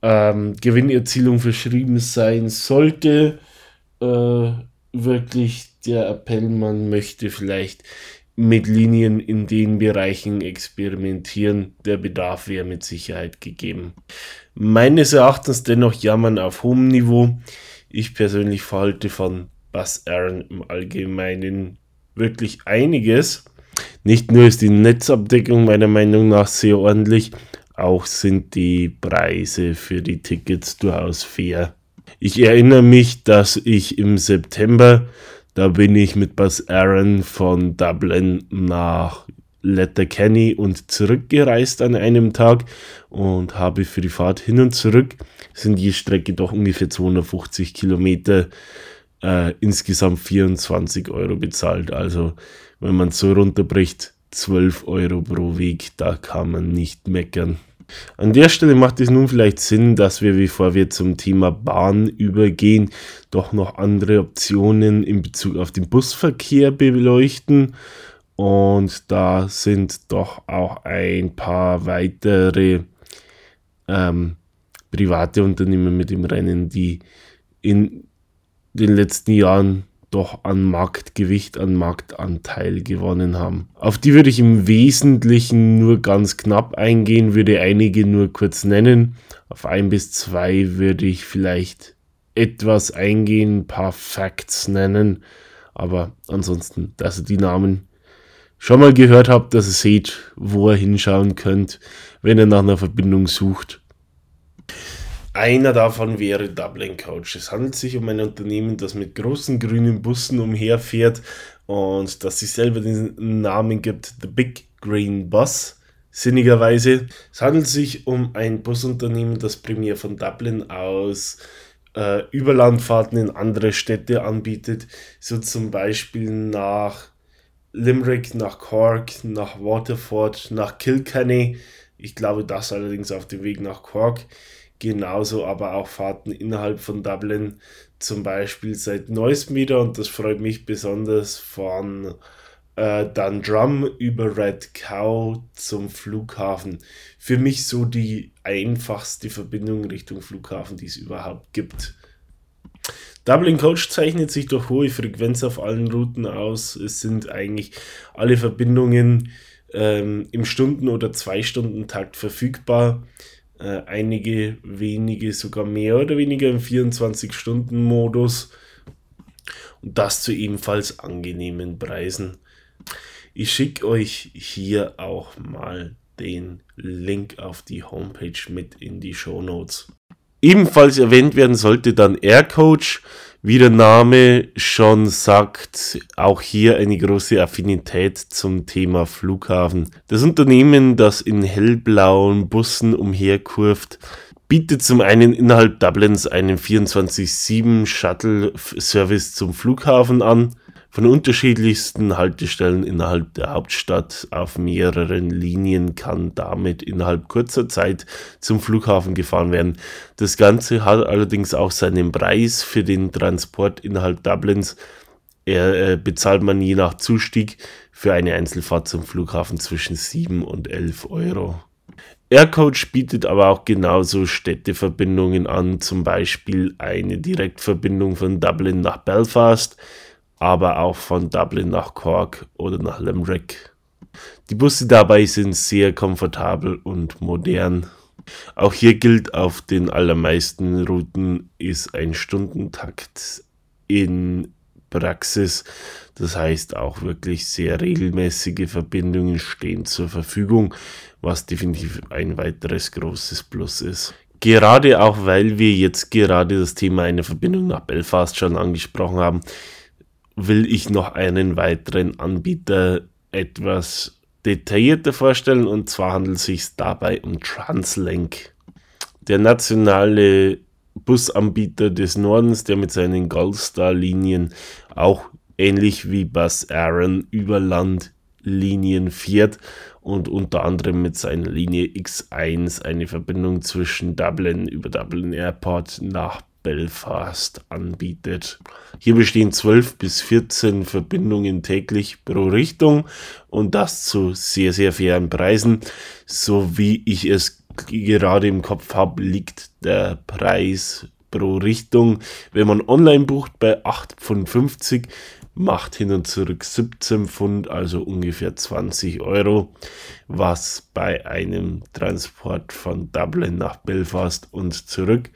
ähm, Gewinnerzielung verschrieben sein sollte, äh, wirklich der Appell, man möchte vielleicht mit Linien in den Bereichen experimentieren. Der Bedarf wäre mit Sicherheit gegeben. Meines Erachtens dennoch jammern auf hohem Niveau. Ich persönlich verhalte von Buzz Aaron im Allgemeinen wirklich einiges. Nicht nur ist die Netzabdeckung meiner Meinung nach sehr ordentlich, auch sind die Preise für die Tickets durchaus fair. Ich erinnere mich, dass ich im September da bin ich mit Buzz Aaron von Dublin nach Letterkenny und zurückgereist an einem Tag und habe für die Fahrt hin und zurück, sind die Strecke doch ungefähr 250 Kilometer, äh, insgesamt 24 Euro bezahlt. Also wenn man so runterbricht, 12 Euro pro Weg, da kann man nicht meckern. An der Stelle macht es nun vielleicht Sinn, dass wir, bevor wir zum Thema Bahn übergehen, doch noch andere Optionen in Bezug auf den Busverkehr beleuchten. Und da sind doch auch ein paar weitere ähm, private Unternehmen mit im Rennen, die in den letzten Jahren doch an Marktgewicht, an Marktanteil gewonnen haben. Auf die würde ich im Wesentlichen nur ganz knapp eingehen, würde einige nur kurz nennen. Auf ein bis zwei würde ich vielleicht etwas eingehen, ein paar Facts nennen. Aber ansonsten, dass ihr die Namen schon mal gehört habt, dass ihr seht, wo ihr hinschauen könnt, wenn ihr nach einer Verbindung sucht. Einer davon wäre Dublin Coach. Es handelt sich um ein Unternehmen, das mit großen grünen Bussen umherfährt und das sich selber den Namen gibt, The Big Green Bus. sinnigerweise. Es handelt sich um ein Busunternehmen, das primär von Dublin aus äh, Überlandfahrten in andere Städte anbietet, so zum Beispiel nach Limerick, nach Cork, nach Waterford, nach Kilkenny. Ich glaube, das allerdings auf dem Weg nach Cork. Genauso aber auch Fahrten innerhalb von Dublin, zum Beispiel seit neuestem wieder, und das freut mich besonders von äh, Dundrum über Red Cow zum Flughafen. Für mich so die einfachste Verbindung Richtung Flughafen, die es überhaupt gibt. Dublin Coach zeichnet sich durch hohe Frequenz auf allen Routen aus. Es sind eigentlich alle Verbindungen ähm, im Stunden- oder Zwei-Stunden-Takt verfügbar. Äh, einige wenige sogar mehr oder weniger im 24-Stunden-Modus. Und das zu ebenfalls angenehmen Preisen. Ich schicke euch hier auch mal den Link auf die Homepage mit in die Show Notes. Ebenfalls erwähnt werden sollte dann Aircoach, wie der Name schon sagt, auch hier eine große Affinität zum Thema Flughafen. Das Unternehmen, das in hellblauen Bussen umherkurft, bietet zum einen innerhalb Dublins einen 24-7 Shuttle-Service zum Flughafen an von unterschiedlichsten Haltestellen innerhalb der Hauptstadt auf mehreren Linien kann damit innerhalb kurzer Zeit zum Flughafen gefahren werden. Das Ganze hat allerdings auch seinen Preis für den Transport innerhalb Dublins. Er äh, bezahlt man je nach Zustieg für eine Einzelfahrt zum Flughafen zwischen 7 und 11 Euro. Aircoach bietet aber auch genauso Städteverbindungen an, zum Beispiel eine Direktverbindung von Dublin nach Belfast aber auch von Dublin nach Cork oder nach Limerick. Die Busse dabei sind sehr komfortabel und modern. Auch hier gilt, auf den allermeisten Routen ist ein Stundentakt in Praxis. Das heißt, auch wirklich sehr regelmäßige Verbindungen stehen zur Verfügung, was definitiv ein weiteres großes Plus ist. Gerade auch, weil wir jetzt gerade das Thema einer Verbindung nach Belfast schon angesprochen haben, will ich noch einen weiteren Anbieter etwas detaillierter vorstellen und zwar handelt es sich dabei um Translink. Der nationale Busanbieter des Nordens, der mit seinen Goldstar-Linien auch ähnlich wie Bus Aaron über Landlinien fährt und unter anderem mit seiner Linie X1 eine Verbindung zwischen Dublin über Dublin Airport nach Belfast anbietet. Hier bestehen 12 bis 14 Verbindungen täglich pro Richtung und das zu sehr, sehr fairen Preisen. So wie ich es gerade im Kopf habe, liegt der Preis pro Richtung, wenn man online bucht, bei 8,50 macht hin und zurück 17 Pfund, also ungefähr 20 Euro, was bei einem Transport von Dublin nach Belfast und zurück,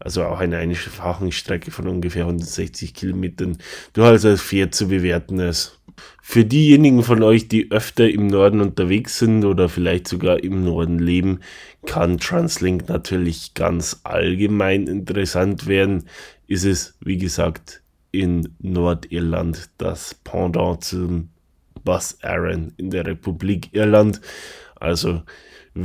also auch eine einfache Strecke von ungefähr 160 Kilometern, durchaus als fair zu bewerten ist. Für diejenigen von euch, die öfter im Norden unterwegs sind oder vielleicht sogar im Norden leben, kann Translink natürlich ganz allgemein interessant werden. Ist es, wie gesagt, in Nordirland das Pendant zum Bus Aaron in der Republik Irland. Also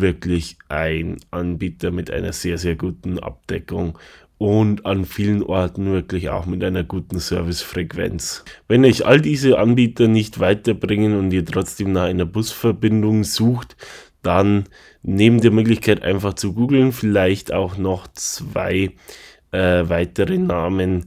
wirklich ein Anbieter mit einer sehr, sehr guten Abdeckung und an vielen Orten wirklich auch mit einer guten Servicefrequenz. Wenn euch all diese Anbieter nicht weiterbringen und ihr trotzdem nach einer Busverbindung sucht, dann nehmt die Möglichkeit einfach zu googeln, vielleicht auch noch zwei äh, weitere Namen,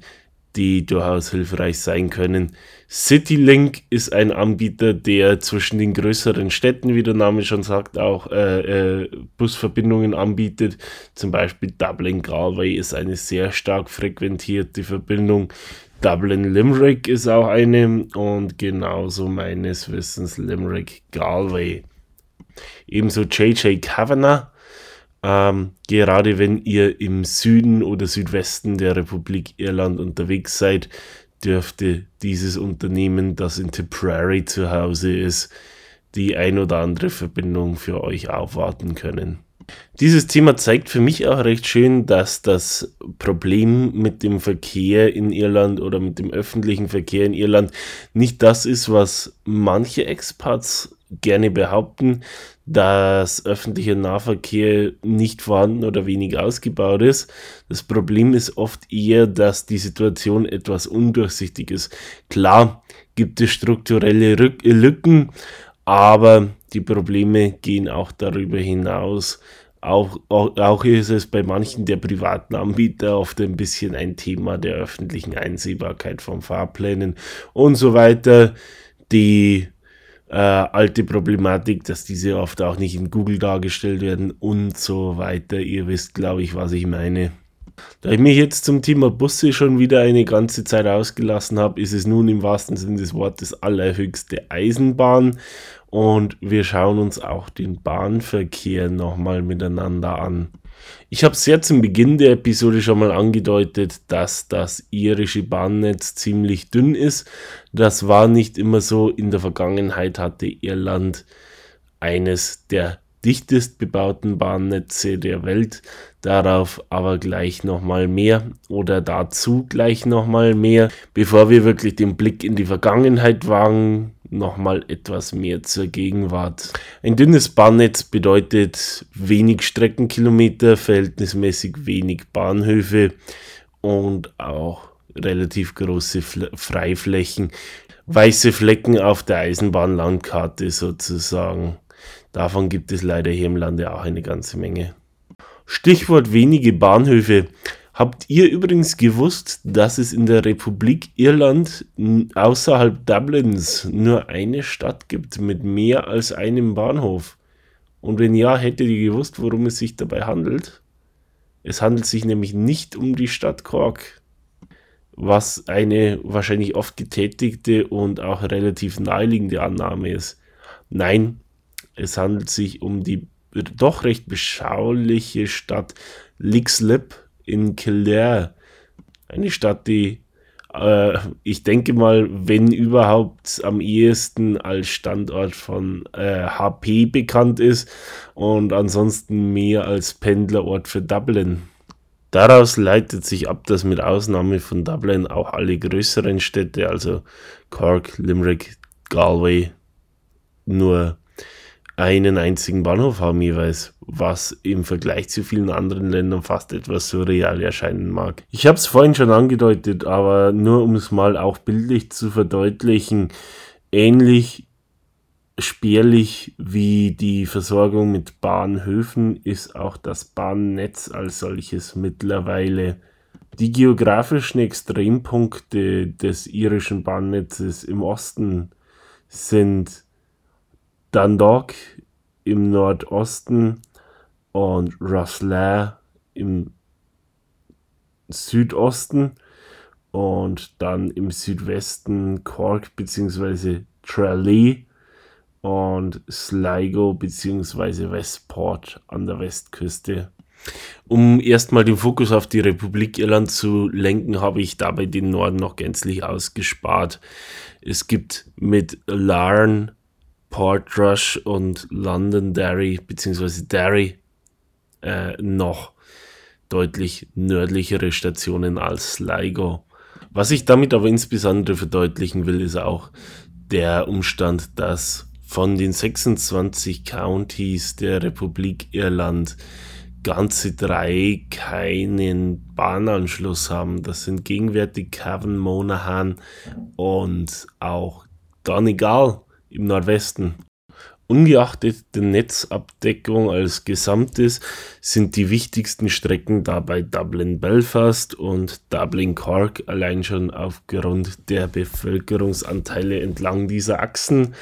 die durchaus hilfreich sein können. CityLink ist ein Anbieter, der zwischen den größeren Städten, wie der Name schon sagt, auch äh, äh, Busverbindungen anbietet. Zum Beispiel Dublin Galway ist eine sehr stark frequentierte Verbindung. Dublin Limerick ist auch eine und genauso meines Wissens Limerick Galway. Ebenso JJ Kavanagh ähm, gerade wenn ihr im Süden oder Südwesten der Republik Irland unterwegs seid, dürfte dieses Unternehmen, das in Tipperary zu Hause ist, die ein oder andere Verbindung für euch aufwarten können. Dieses Thema zeigt für mich auch recht schön, dass das Problem mit dem Verkehr in Irland oder mit dem öffentlichen Verkehr in Irland nicht das ist, was manche Expats gerne behaupten, dass öffentlicher Nahverkehr nicht vorhanden oder wenig ausgebaut ist. Das Problem ist oft eher, dass die Situation etwas undurchsichtig ist. Klar gibt es strukturelle Lücken, aber die Probleme gehen auch darüber hinaus. Auch, auch, auch ist es bei manchen der privaten Anbieter oft ein bisschen ein Thema der öffentlichen Einsehbarkeit von Fahrplänen und so weiter. Die äh, alte Problematik, dass diese oft auch nicht in Google dargestellt werden und so weiter. Ihr wisst, glaube ich, was ich meine. Da ich mich jetzt zum Thema Busse schon wieder eine ganze Zeit ausgelassen habe, ist es nun im wahrsten Sinne des Wortes allerhöchste Eisenbahn und wir schauen uns auch den Bahnverkehr nochmal miteinander an. Ich habe sehr zum Beginn der Episode schon mal angedeutet, dass das irische Bahnnetz ziemlich dünn ist. Das war nicht immer so. In der Vergangenheit hatte Irland eines der dichtest bebauten Bahnnetze der Welt. Darauf aber gleich nochmal mehr oder dazu gleich nochmal mehr. Bevor wir wirklich den Blick in die Vergangenheit wagen, nochmal etwas mehr zur Gegenwart. Ein dünnes Bahnnetz bedeutet wenig Streckenkilometer, verhältnismäßig wenig Bahnhöfe und auch relativ große Freiflächen. Weiße Flecken auf der Eisenbahnlandkarte sozusagen. Davon gibt es leider hier im Lande auch eine ganze Menge. Stichwort wenige Bahnhöfe. Habt ihr übrigens gewusst, dass es in der Republik Irland außerhalb Dublins nur eine Stadt gibt mit mehr als einem Bahnhof? Und wenn ja, hättet ihr gewusst, worum es sich dabei handelt? Es handelt sich nämlich nicht um die Stadt Cork, was eine wahrscheinlich oft getätigte und auch relativ naheliegende Annahme ist. Nein, es handelt sich um die doch recht beschauliche Stadt Leixlip in Kildare. Eine Stadt, die äh, ich denke mal, wenn überhaupt am ehesten als Standort von äh, HP bekannt ist und ansonsten mehr als Pendlerort für Dublin. Daraus leitet sich ab, dass mit Ausnahme von Dublin auch alle größeren Städte, also Cork, Limerick, Galway, nur einen einzigen Bahnhof haben jeweils, was im Vergleich zu vielen anderen Ländern fast etwas surreal erscheinen mag. Ich habe es vorhin schon angedeutet, aber nur um es mal auch bildlich zu verdeutlichen, ähnlich spärlich wie die Versorgung mit Bahnhöfen ist auch das Bahnnetz als solches mittlerweile. Die geografischen Extrempunkte des irischen Bahnnetzes im Osten sind Dundalk im Nordosten und Rosslare im Südosten und dann im Südwesten Cork bzw. Tralee und Sligo bzw. Westport an der Westküste. Um erstmal den Fokus auf die Republik Irland zu lenken, habe ich dabei den Norden noch gänzlich ausgespart. Es gibt mit Larne Portrush und Londonderry bzw. Derry äh, noch deutlich nördlichere Stationen als Sligo. Was ich damit aber insbesondere verdeutlichen will, ist auch der Umstand, dass von den 26 Countys der Republik Irland ganze drei keinen Bahnanschluss haben. Das sind gegenwärtig Cavan, Monaghan und auch Donegal im Nordwesten. Ungeachtet der Netzabdeckung als Gesamtes sind die wichtigsten Strecken dabei Dublin-Belfast und Dublin-Cork allein schon aufgrund der Bevölkerungsanteile entlang dieser Achsen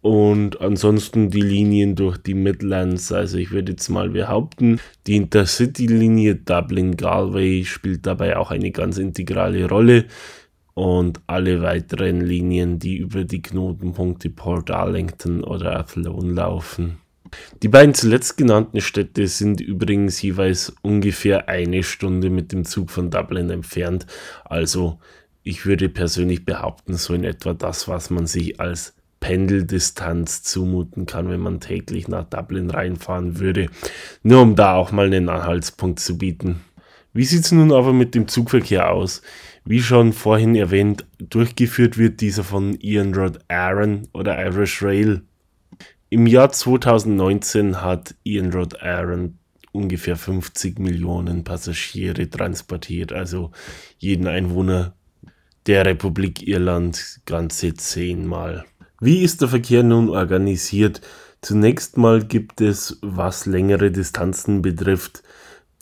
und ansonsten die Linien durch die Midlands. Also ich würde jetzt mal behaupten, die Intercity-Linie Dublin-Galway spielt dabei auch eine ganz integrale Rolle und alle weiteren Linien, die über die Knotenpunkte Port Arlington oder Athlone laufen. Die beiden zuletzt genannten Städte sind übrigens jeweils ungefähr eine Stunde mit dem Zug von Dublin entfernt. Also ich würde persönlich behaupten, so in etwa das, was man sich als Pendeldistanz zumuten kann, wenn man täglich nach Dublin reinfahren würde. Nur um da auch mal einen Anhaltspunkt zu bieten. Wie sieht es nun aber mit dem Zugverkehr aus? Wie schon vorhin erwähnt, durchgeführt wird dieser von Ian Rod Aaron oder Irish Rail. Im Jahr 2019 hat Ian Rod Aaron ungefähr 50 Millionen Passagiere transportiert, also jeden Einwohner der Republik Irland ganze zehnmal. Wie ist der Verkehr nun organisiert? Zunächst mal gibt es, was längere Distanzen betrifft,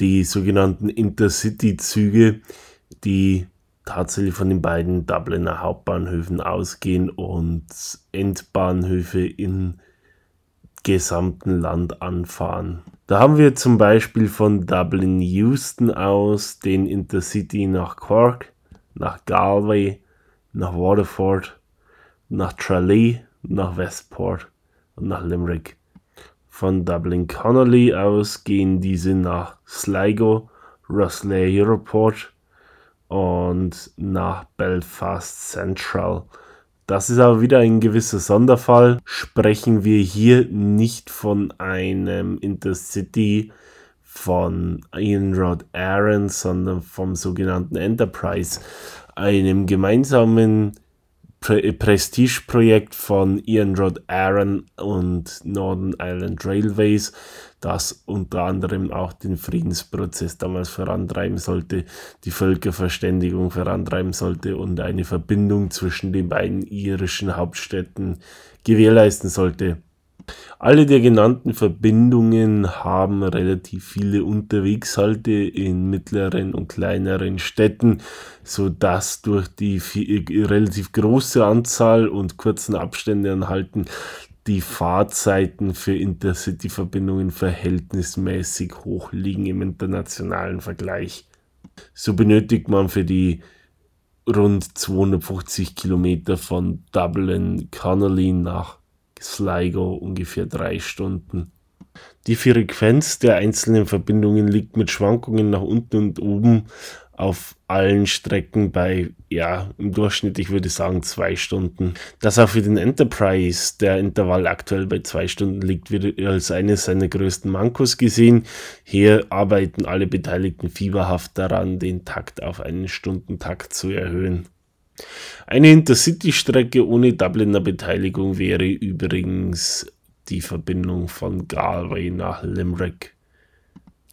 die sogenannten Intercity-Züge, die tatsächlich von den beiden Dubliner Hauptbahnhöfen ausgehen und Endbahnhöfe in gesamten Land anfahren. Da haben wir zum Beispiel von Dublin Houston aus den Intercity nach Cork, nach Galway, nach Waterford, nach Tralee, nach Westport und nach Limerick. Von Dublin Connolly aus gehen diese nach Sligo, Rosslea Europort und nach Belfast Central. Das ist aber wieder ein gewisser Sonderfall. Sprechen wir hier nicht von einem Intercity von Ian Rod Aaron, sondern vom sogenannten Enterprise, einem gemeinsamen Pre Prestigeprojekt von Ian Rod Aaron und Northern Ireland Railways, das unter anderem auch den Friedensprozess damals vorantreiben sollte, die Völkerverständigung vorantreiben sollte und eine Verbindung zwischen den beiden irischen Hauptstädten gewährleisten sollte. Alle der genannten Verbindungen haben relativ viele Unterwegshalte in mittleren und kleineren Städten, so dass durch die relativ große Anzahl und kurzen Abstände an Halten die Fahrzeiten für Intercity-Verbindungen verhältnismäßig hoch liegen im internationalen Vergleich. So benötigt man für die rund 250 Kilometer von Dublin Connolly nach Sligo ungefähr drei Stunden. Die Frequenz der einzelnen Verbindungen liegt mit Schwankungen nach unten und oben auf allen Strecken bei, ja, im Durchschnitt, ich würde sagen, zwei Stunden. Dass auch für den Enterprise der Intervall aktuell bei zwei Stunden liegt, wird als eines seiner größten Mankos gesehen. Hier arbeiten alle Beteiligten fieberhaft daran, den Takt auf einen Stundentakt zu erhöhen. Eine Intercity-Strecke ohne Dubliner Beteiligung wäre übrigens die Verbindung von Galway nach Limerick.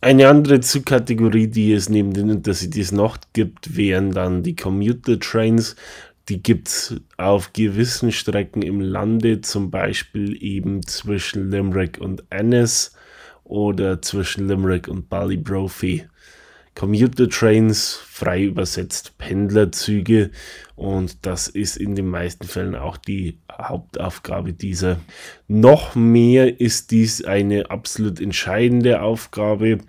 Eine andere Zugkategorie, die es neben den Intercities noch gibt, wären dann die Commuter Trains. Die gibt es auf gewissen Strecken im Lande, zum Beispiel eben zwischen Limerick und Ennis oder zwischen Limerick und Ballybrophy. Commuter Trains, frei übersetzt Pendlerzüge und das ist in den meisten Fällen auch die Hauptaufgabe dieser. Noch mehr ist dies eine absolut entscheidende Aufgabe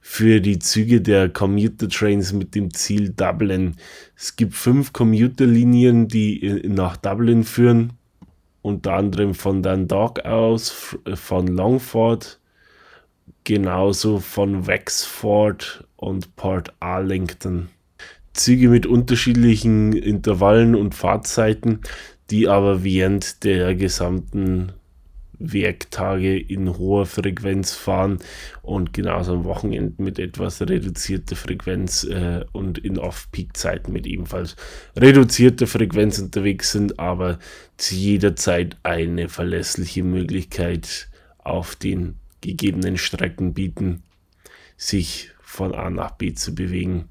für die Züge der Commuter Trains mit dem Ziel Dublin. Es gibt fünf Commuterlinien, die nach Dublin führen, unter anderem von Dundalk aus, von Longford, genauso von Wexford und Port Arlington. Züge mit unterschiedlichen Intervallen und Fahrzeiten, die aber während der gesamten Werktage in hoher Frequenz fahren und genauso am Wochenende mit etwas reduzierter Frequenz äh, und in Off-Peak-Zeiten mit ebenfalls reduzierter Frequenz unterwegs sind, aber zu jeder Zeit eine verlässliche Möglichkeit auf den gegebenen Strecken bieten, sich von A nach B zu bewegen.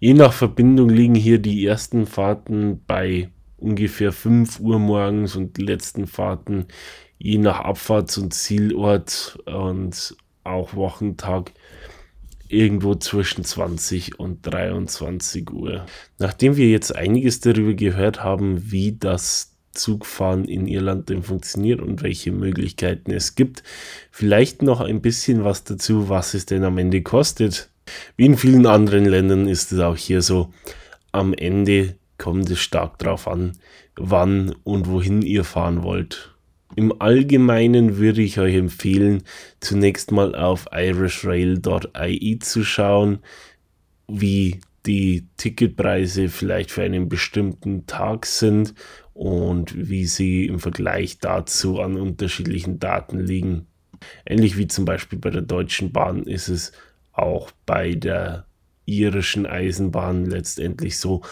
Je nach Verbindung liegen hier die ersten Fahrten bei ungefähr 5 Uhr morgens und die letzten Fahrten je nach Abfahrts- und Zielort und auch Wochentag irgendwo zwischen 20 und 23 Uhr. Nachdem wir jetzt einiges darüber gehört haben, wie das Zugfahren in Irland denn funktioniert und welche Möglichkeiten es gibt. Vielleicht noch ein bisschen was dazu, was es denn am Ende kostet. Wie in vielen anderen Ländern ist es auch hier so. Am Ende kommt es stark darauf an, wann und wohin ihr fahren wollt. Im Allgemeinen würde ich euch empfehlen, zunächst mal auf irishrail.ie zu schauen, wie die Ticketpreise vielleicht für einen bestimmten Tag sind und wie sie im Vergleich dazu an unterschiedlichen Daten liegen. Ähnlich wie zum Beispiel bei der Deutschen Bahn ist es auch bei der irischen Eisenbahn letztendlich so,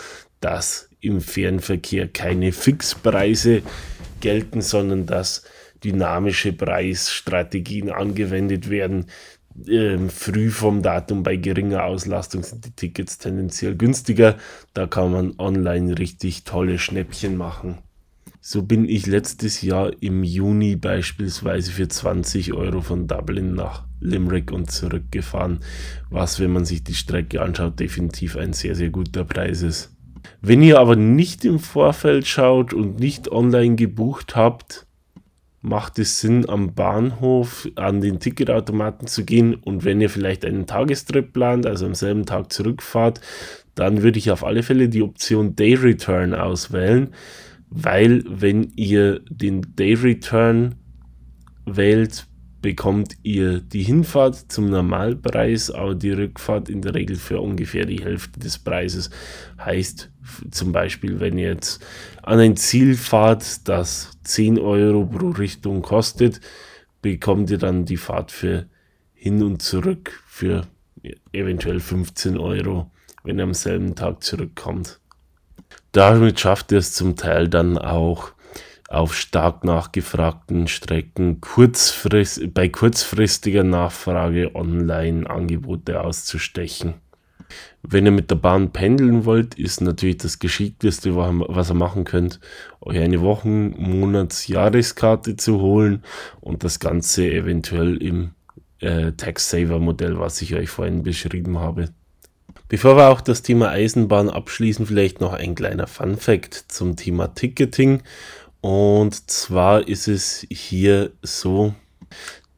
dass im Fernverkehr keine Fixpreise gelten, sondern dass dynamische Preisstrategien angewendet werden. Ähm, früh vom Datum bei geringer Auslastung sind die Tickets tendenziell günstiger. Da kann man online richtig tolle Schnäppchen machen. So bin ich letztes Jahr im Juni beispielsweise für 20 Euro von Dublin nach Limerick und zurückgefahren, was, wenn man sich die Strecke anschaut, definitiv ein sehr, sehr guter Preis ist. Wenn ihr aber nicht im Vorfeld schaut und nicht online gebucht habt, macht es Sinn, am Bahnhof an den Ticketautomaten zu gehen. Und wenn ihr vielleicht einen Tagestrip plant, also am selben Tag zurückfahrt, dann würde ich auf alle Fälle die Option Day Return auswählen. Weil wenn ihr den Day Return wählt, bekommt ihr die Hinfahrt zum Normalpreis, aber die Rückfahrt in der Regel für ungefähr die Hälfte des Preises. Heißt zum Beispiel, wenn ihr jetzt an ein Ziel fahrt, das 10 Euro pro Richtung kostet, bekommt ihr dann die Fahrt für hin und zurück für eventuell 15 Euro, wenn ihr am selben Tag zurückkommt. Damit schafft er es zum Teil dann auch auf stark nachgefragten Strecken kurzfrist, bei kurzfristiger Nachfrage Online-Angebote auszustechen. Wenn ihr mit der Bahn pendeln wollt, ist natürlich das Geschickteste, was ihr machen könnt, euch eine Wochen-, Monats-, Jahreskarte zu holen und das Ganze eventuell im äh, Tax-Saver-Modell, was ich euch vorhin beschrieben habe. Bevor wir auch das Thema Eisenbahn abschließen, vielleicht noch ein kleiner Fun Fact zum Thema Ticketing. Und zwar ist es hier so,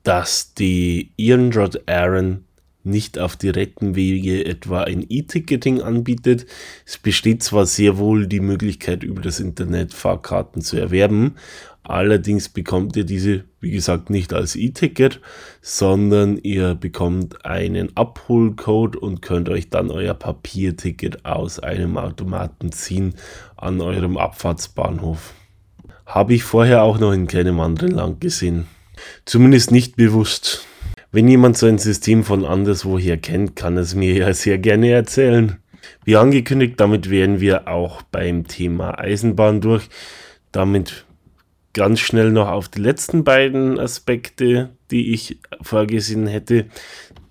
dass die Ian Rod Aaron nicht auf direkten Wege etwa ein E-Ticketing anbietet. Es besteht zwar sehr wohl die Möglichkeit, über das Internet Fahrkarten zu erwerben, allerdings bekommt ihr diese, wie gesagt, nicht als E-Ticket, sondern ihr bekommt einen Abholcode und könnt euch dann euer Papierticket aus einem Automaten ziehen an eurem Abfahrtsbahnhof. Habe ich vorher auch noch in keinem anderen Land gesehen. Zumindest nicht bewusst. Wenn jemand so ein System von anderswoher kennt, kann es mir ja sehr gerne erzählen. Wie angekündigt, damit wären wir auch beim Thema Eisenbahn durch. Damit ganz schnell noch auf die letzten beiden Aspekte, die ich vorgesehen hätte.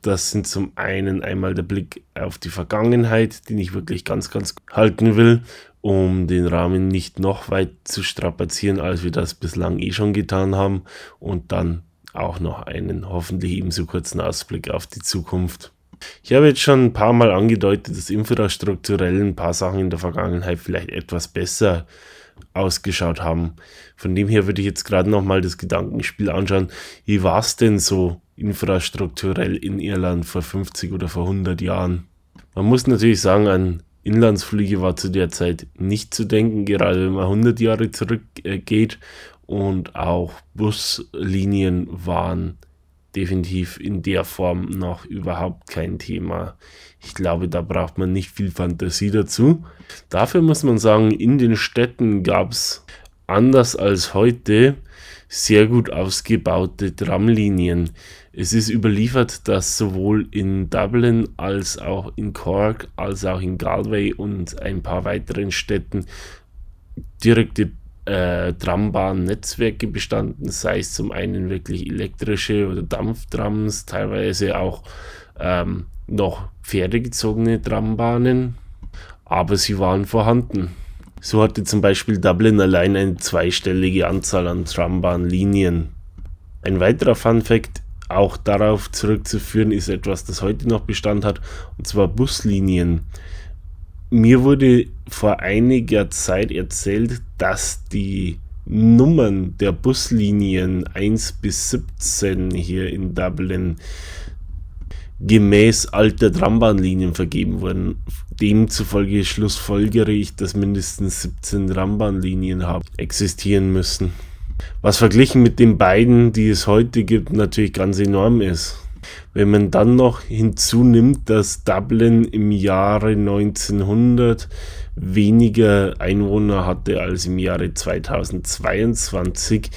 Das sind zum einen einmal der Blick auf die Vergangenheit, den ich wirklich ganz, ganz halten will, um den Rahmen nicht noch weit zu strapazieren, als wir das bislang eh schon getan haben. Und dann auch noch einen hoffentlich ebenso kurzen Ausblick auf die Zukunft. Ich habe jetzt schon ein paar Mal angedeutet, dass infrastrukturell ein paar Sachen in der Vergangenheit vielleicht etwas besser ausgeschaut haben. Von dem her würde ich jetzt gerade nochmal das Gedankenspiel anschauen. Wie war es denn so infrastrukturell in Irland vor 50 oder vor 100 Jahren? Man muss natürlich sagen, an Inlandsflüge war zu der Zeit nicht zu denken, gerade wenn man 100 Jahre zurückgeht und auch Buslinien waren definitiv in der Form noch überhaupt kein Thema. Ich glaube, da braucht man nicht viel Fantasie dazu. Dafür muss man sagen, in den Städten gab es anders als heute sehr gut ausgebaute Tramlinien. Es ist überliefert, dass sowohl in Dublin als auch in Cork als auch in Galway und ein paar weiteren Städten direkte äh, Trambahn-Netzwerke bestanden, sei es zum einen wirklich elektrische oder Dampftrams, teilweise auch ähm, noch pferdegezogene Trambahnen, aber sie waren vorhanden. So hatte zum Beispiel Dublin allein eine zweistellige Anzahl an Trambahnlinien. Ein weiterer Fun Fact, auch darauf zurückzuführen, ist etwas, das heute noch Bestand hat, und zwar Buslinien. Mir wurde vor einiger Zeit erzählt, dass die Nummern der Buslinien 1 bis 17 hier in Dublin gemäß alter Trambahnlinien vergeben wurden. Demzufolge schlussfolgere ich, dass mindestens 17 Trambahnlinien existieren müssen. Was verglichen mit den beiden, die es heute gibt, natürlich ganz enorm ist. Wenn man dann noch hinzunimmt, dass Dublin im Jahre 1900 weniger Einwohner hatte als im Jahre 2022,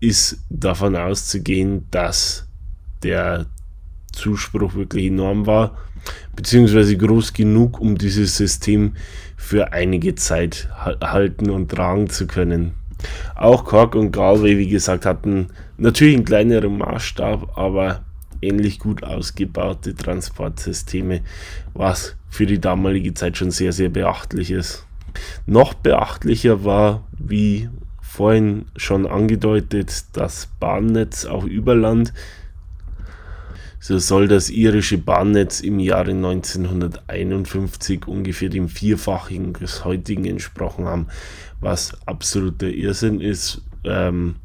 ist davon auszugehen, dass der Zuspruch wirklich enorm war, beziehungsweise groß genug, um dieses System für einige Zeit halten und tragen zu können. Auch Cork und Galway, wie gesagt, hatten natürlich einen kleineren Maßstab, aber ähnlich gut ausgebaute Transportsysteme, was für die damalige Zeit schon sehr, sehr beachtlich ist. Noch beachtlicher war, wie vorhin schon angedeutet, das Bahnnetz auch über Land. So soll das irische Bahnnetz im Jahre 1951 ungefähr dem Vierfachigen des heutigen entsprochen haben, was absoluter Irrsinn ist. Ähm,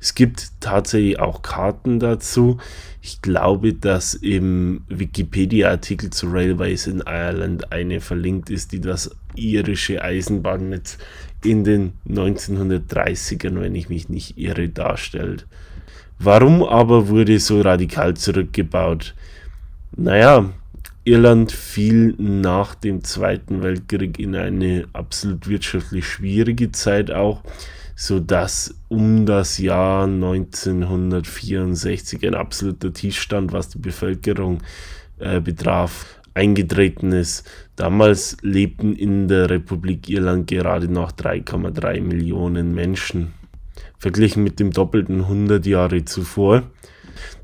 es gibt tatsächlich auch Karten dazu. Ich glaube, dass im Wikipedia-Artikel zu Railways in Ireland eine verlinkt ist, die das irische Eisenbahnnetz in den 1930ern, wenn ich mich nicht irre, darstellt. Warum aber wurde so radikal zurückgebaut? Naja, Irland fiel nach dem Zweiten Weltkrieg in eine absolut wirtschaftlich schwierige Zeit auch so dass um das Jahr 1964 ein absoluter Tiefstand, was die Bevölkerung äh, betraf, eingetreten ist. Damals lebten in der Republik Irland gerade noch 3,3 Millionen Menschen, verglichen mit dem doppelten 100 Jahre zuvor,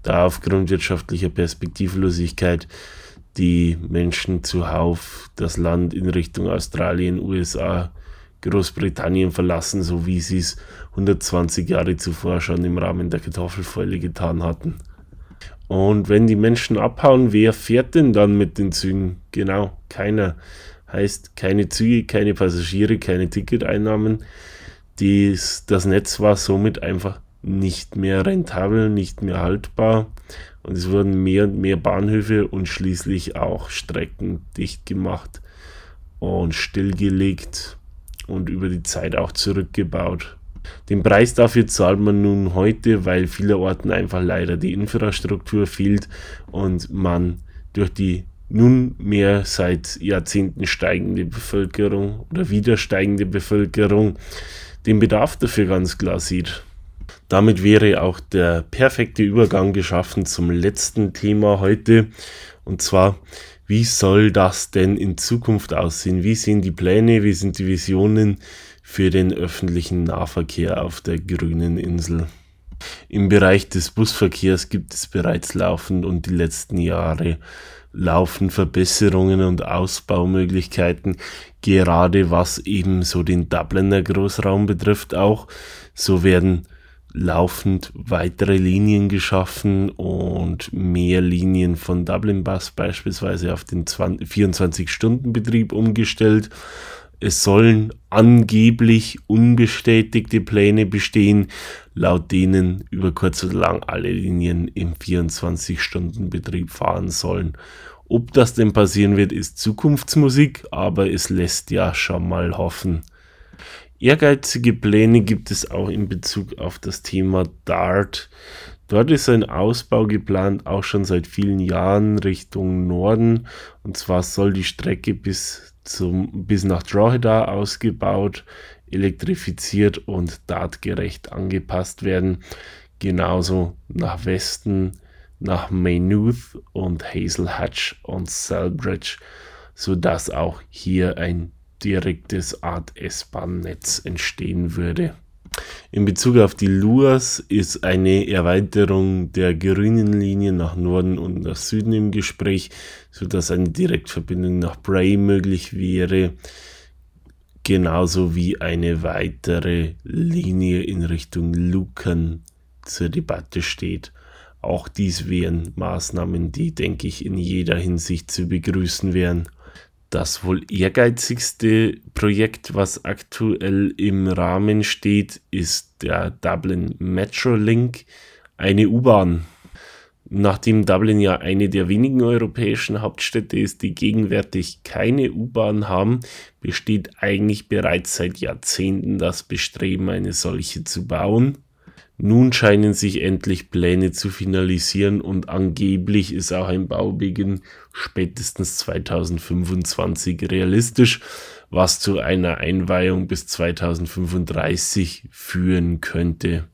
da aufgrund wirtschaftlicher Perspektivlosigkeit die Menschen zuhauf das Land in Richtung Australien, USA, Großbritannien verlassen, so wie sie es 120 Jahre zuvor schon im Rahmen der Kartoffelfäule getan hatten. Und wenn die Menschen abhauen, wer fährt denn dann mit den Zügen? Genau, keiner. Heißt keine Züge, keine Passagiere, keine Ticketeinnahmen. Dies, das Netz war somit einfach nicht mehr rentabel, nicht mehr haltbar. Und es wurden mehr und mehr Bahnhöfe und schließlich auch Strecken dicht gemacht und stillgelegt und über die Zeit auch zurückgebaut. Den Preis dafür zahlt man nun heute, weil vielerorten einfach leider die Infrastruktur fehlt und man durch die nunmehr seit Jahrzehnten steigende Bevölkerung oder wieder steigende Bevölkerung den Bedarf dafür ganz klar sieht. Damit wäre auch der perfekte Übergang geschaffen zum letzten Thema heute und zwar wie soll das denn in Zukunft aussehen? Wie sehen die Pläne, wie sind die Visionen für den öffentlichen Nahverkehr auf der grünen Insel? Im Bereich des Busverkehrs gibt es bereits laufend und die letzten Jahre laufen Verbesserungen und Ausbaumöglichkeiten, gerade was eben so den Dubliner Großraum betrifft auch. So werden laufend weitere Linien geschaffen und mehr Linien von Dublin Bus beispielsweise auf den 24-Stunden-Betrieb umgestellt. Es sollen angeblich unbestätigte Pläne bestehen, laut denen über kurz oder lang alle Linien im 24-Stunden-Betrieb fahren sollen. Ob das denn passieren wird, ist Zukunftsmusik, aber es lässt ja schon mal hoffen. Ehrgeizige Pläne gibt es auch in Bezug auf das Thema Dart. Dort ist ein Ausbau geplant, auch schon seit vielen Jahren Richtung Norden. Und zwar soll die Strecke bis, zum, bis nach Drogheda ausgebaut, elektrifiziert und dartgerecht angepasst werden. Genauso nach Westen, nach Maynooth und Hazel Hatch und Selbridge, sodass auch hier ein direktes Art S-Bahn-Netz entstehen würde. In Bezug auf die Luas ist eine Erweiterung der grünen Linie nach Norden und nach Süden im Gespräch, sodass eine Direktverbindung nach Bray möglich wäre, genauso wie eine weitere Linie in Richtung Lucan zur Debatte steht. Auch dies wären Maßnahmen, die, denke ich, in jeder Hinsicht zu begrüßen wären. Das wohl ehrgeizigste Projekt, was aktuell im Rahmen steht, ist der Dublin Metro Link, eine U-Bahn. Nachdem Dublin ja eine der wenigen europäischen Hauptstädte ist, die gegenwärtig keine U-Bahn haben, besteht eigentlich bereits seit Jahrzehnten das Bestreben, eine solche zu bauen. Nun scheinen sich endlich Pläne zu finalisieren und angeblich ist auch ein Baubeginn spätestens 2025 realistisch, was zu einer Einweihung bis 2035 führen könnte.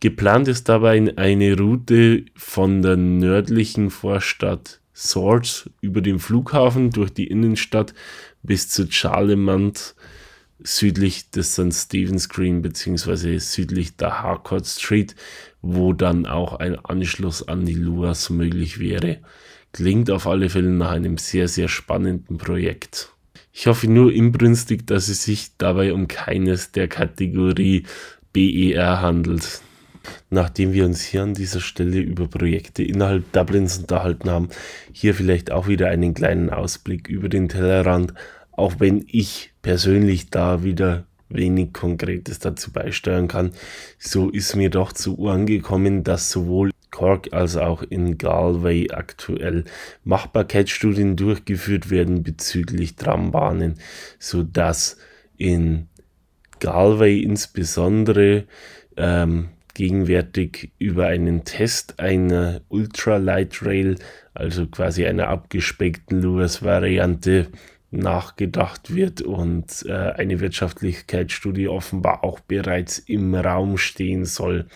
Geplant ist dabei eine Route von der nördlichen Vorstadt Swords über den Flughafen durch die Innenstadt bis zu Charlemont südlich des St. Stephen's Green beziehungsweise südlich der Harcourt Street, wo dann auch ein Anschluss an die Luas möglich wäre. Klingt auf alle Fälle nach einem sehr, sehr spannenden Projekt. Ich hoffe nur inbrünstig, dass es sich dabei um keines der Kategorie BER handelt. Nachdem wir uns hier an dieser Stelle über Projekte innerhalb Dublins unterhalten haben, hier vielleicht auch wieder einen kleinen Ausblick über den Tellerrand, auch wenn ich persönlich da wieder wenig Konkretes dazu beisteuern kann, so ist mir doch zu Ohren gekommen, dass sowohl Cork als auch in Galway aktuell Machbarkeitsstudien durchgeführt werden bezüglich Trambahnen, sodass in Galway insbesondere ähm, gegenwärtig über einen Test einer Ultralight Rail, also quasi einer abgespeckten Lewis-Variante, nachgedacht wird und äh, eine Wirtschaftlichkeitsstudie offenbar auch bereits im Raum stehen soll.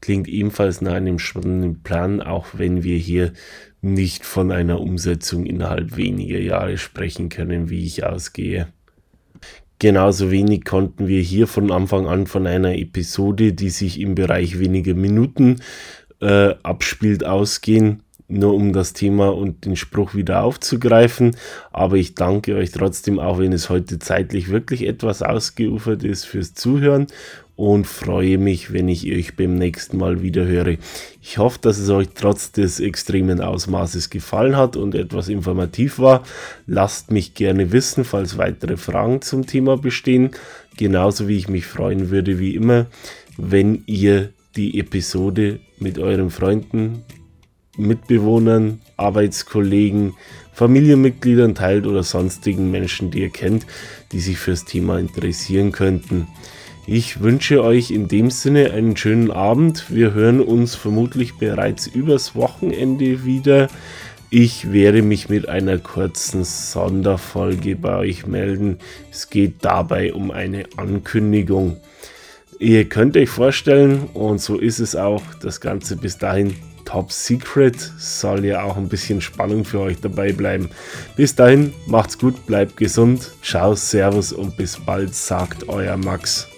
Klingt ebenfalls nach einem spannenden Plan, auch wenn wir hier nicht von einer Umsetzung innerhalb weniger Jahre sprechen können, wie ich ausgehe. Genauso wenig konnten wir hier von Anfang an von einer Episode, die sich im Bereich weniger Minuten äh, abspielt, ausgehen nur um das Thema und den Spruch wieder aufzugreifen. Aber ich danke euch trotzdem, auch wenn es heute zeitlich wirklich etwas ausgeufert ist, fürs Zuhören und freue mich, wenn ich euch beim nächsten Mal wieder höre. Ich hoffe, dass es euch trotz des extremen Ausmaßes gefallen hat und etwas informativ war. Lasst mich gerne wissen, falls weitere Fragen zum Thema bestehen. Genauso wie ich mich freuen würde, wie immer, wenn ihr die Episode mit euren Freunden, Mitbewohnern, Arbeitskollegen, Familienmitgliedern teilt oder sonstigen Menschen, die ihr kennt, die sich fürs Thema interessieren könnten. Ich wünsche euch in dem Sinne einen schönen Abend. Wir hören uns vermutlich bereits übers Wochenende wieder. Ich werde mich mit einer kurzen Sonderfolge bei euch melden. Es geht dabei um eine Ankündigung. Ihr könnt euch vorstellen, und so ist es auch, das Ganze bis dahin Top Secret. Soll ja auch ein bisschen Spannung für euch dabei bleiben. Bis dahin, macht's gut, bleibt gesund. Ciao, Servus und bis bald, sagt euer Max.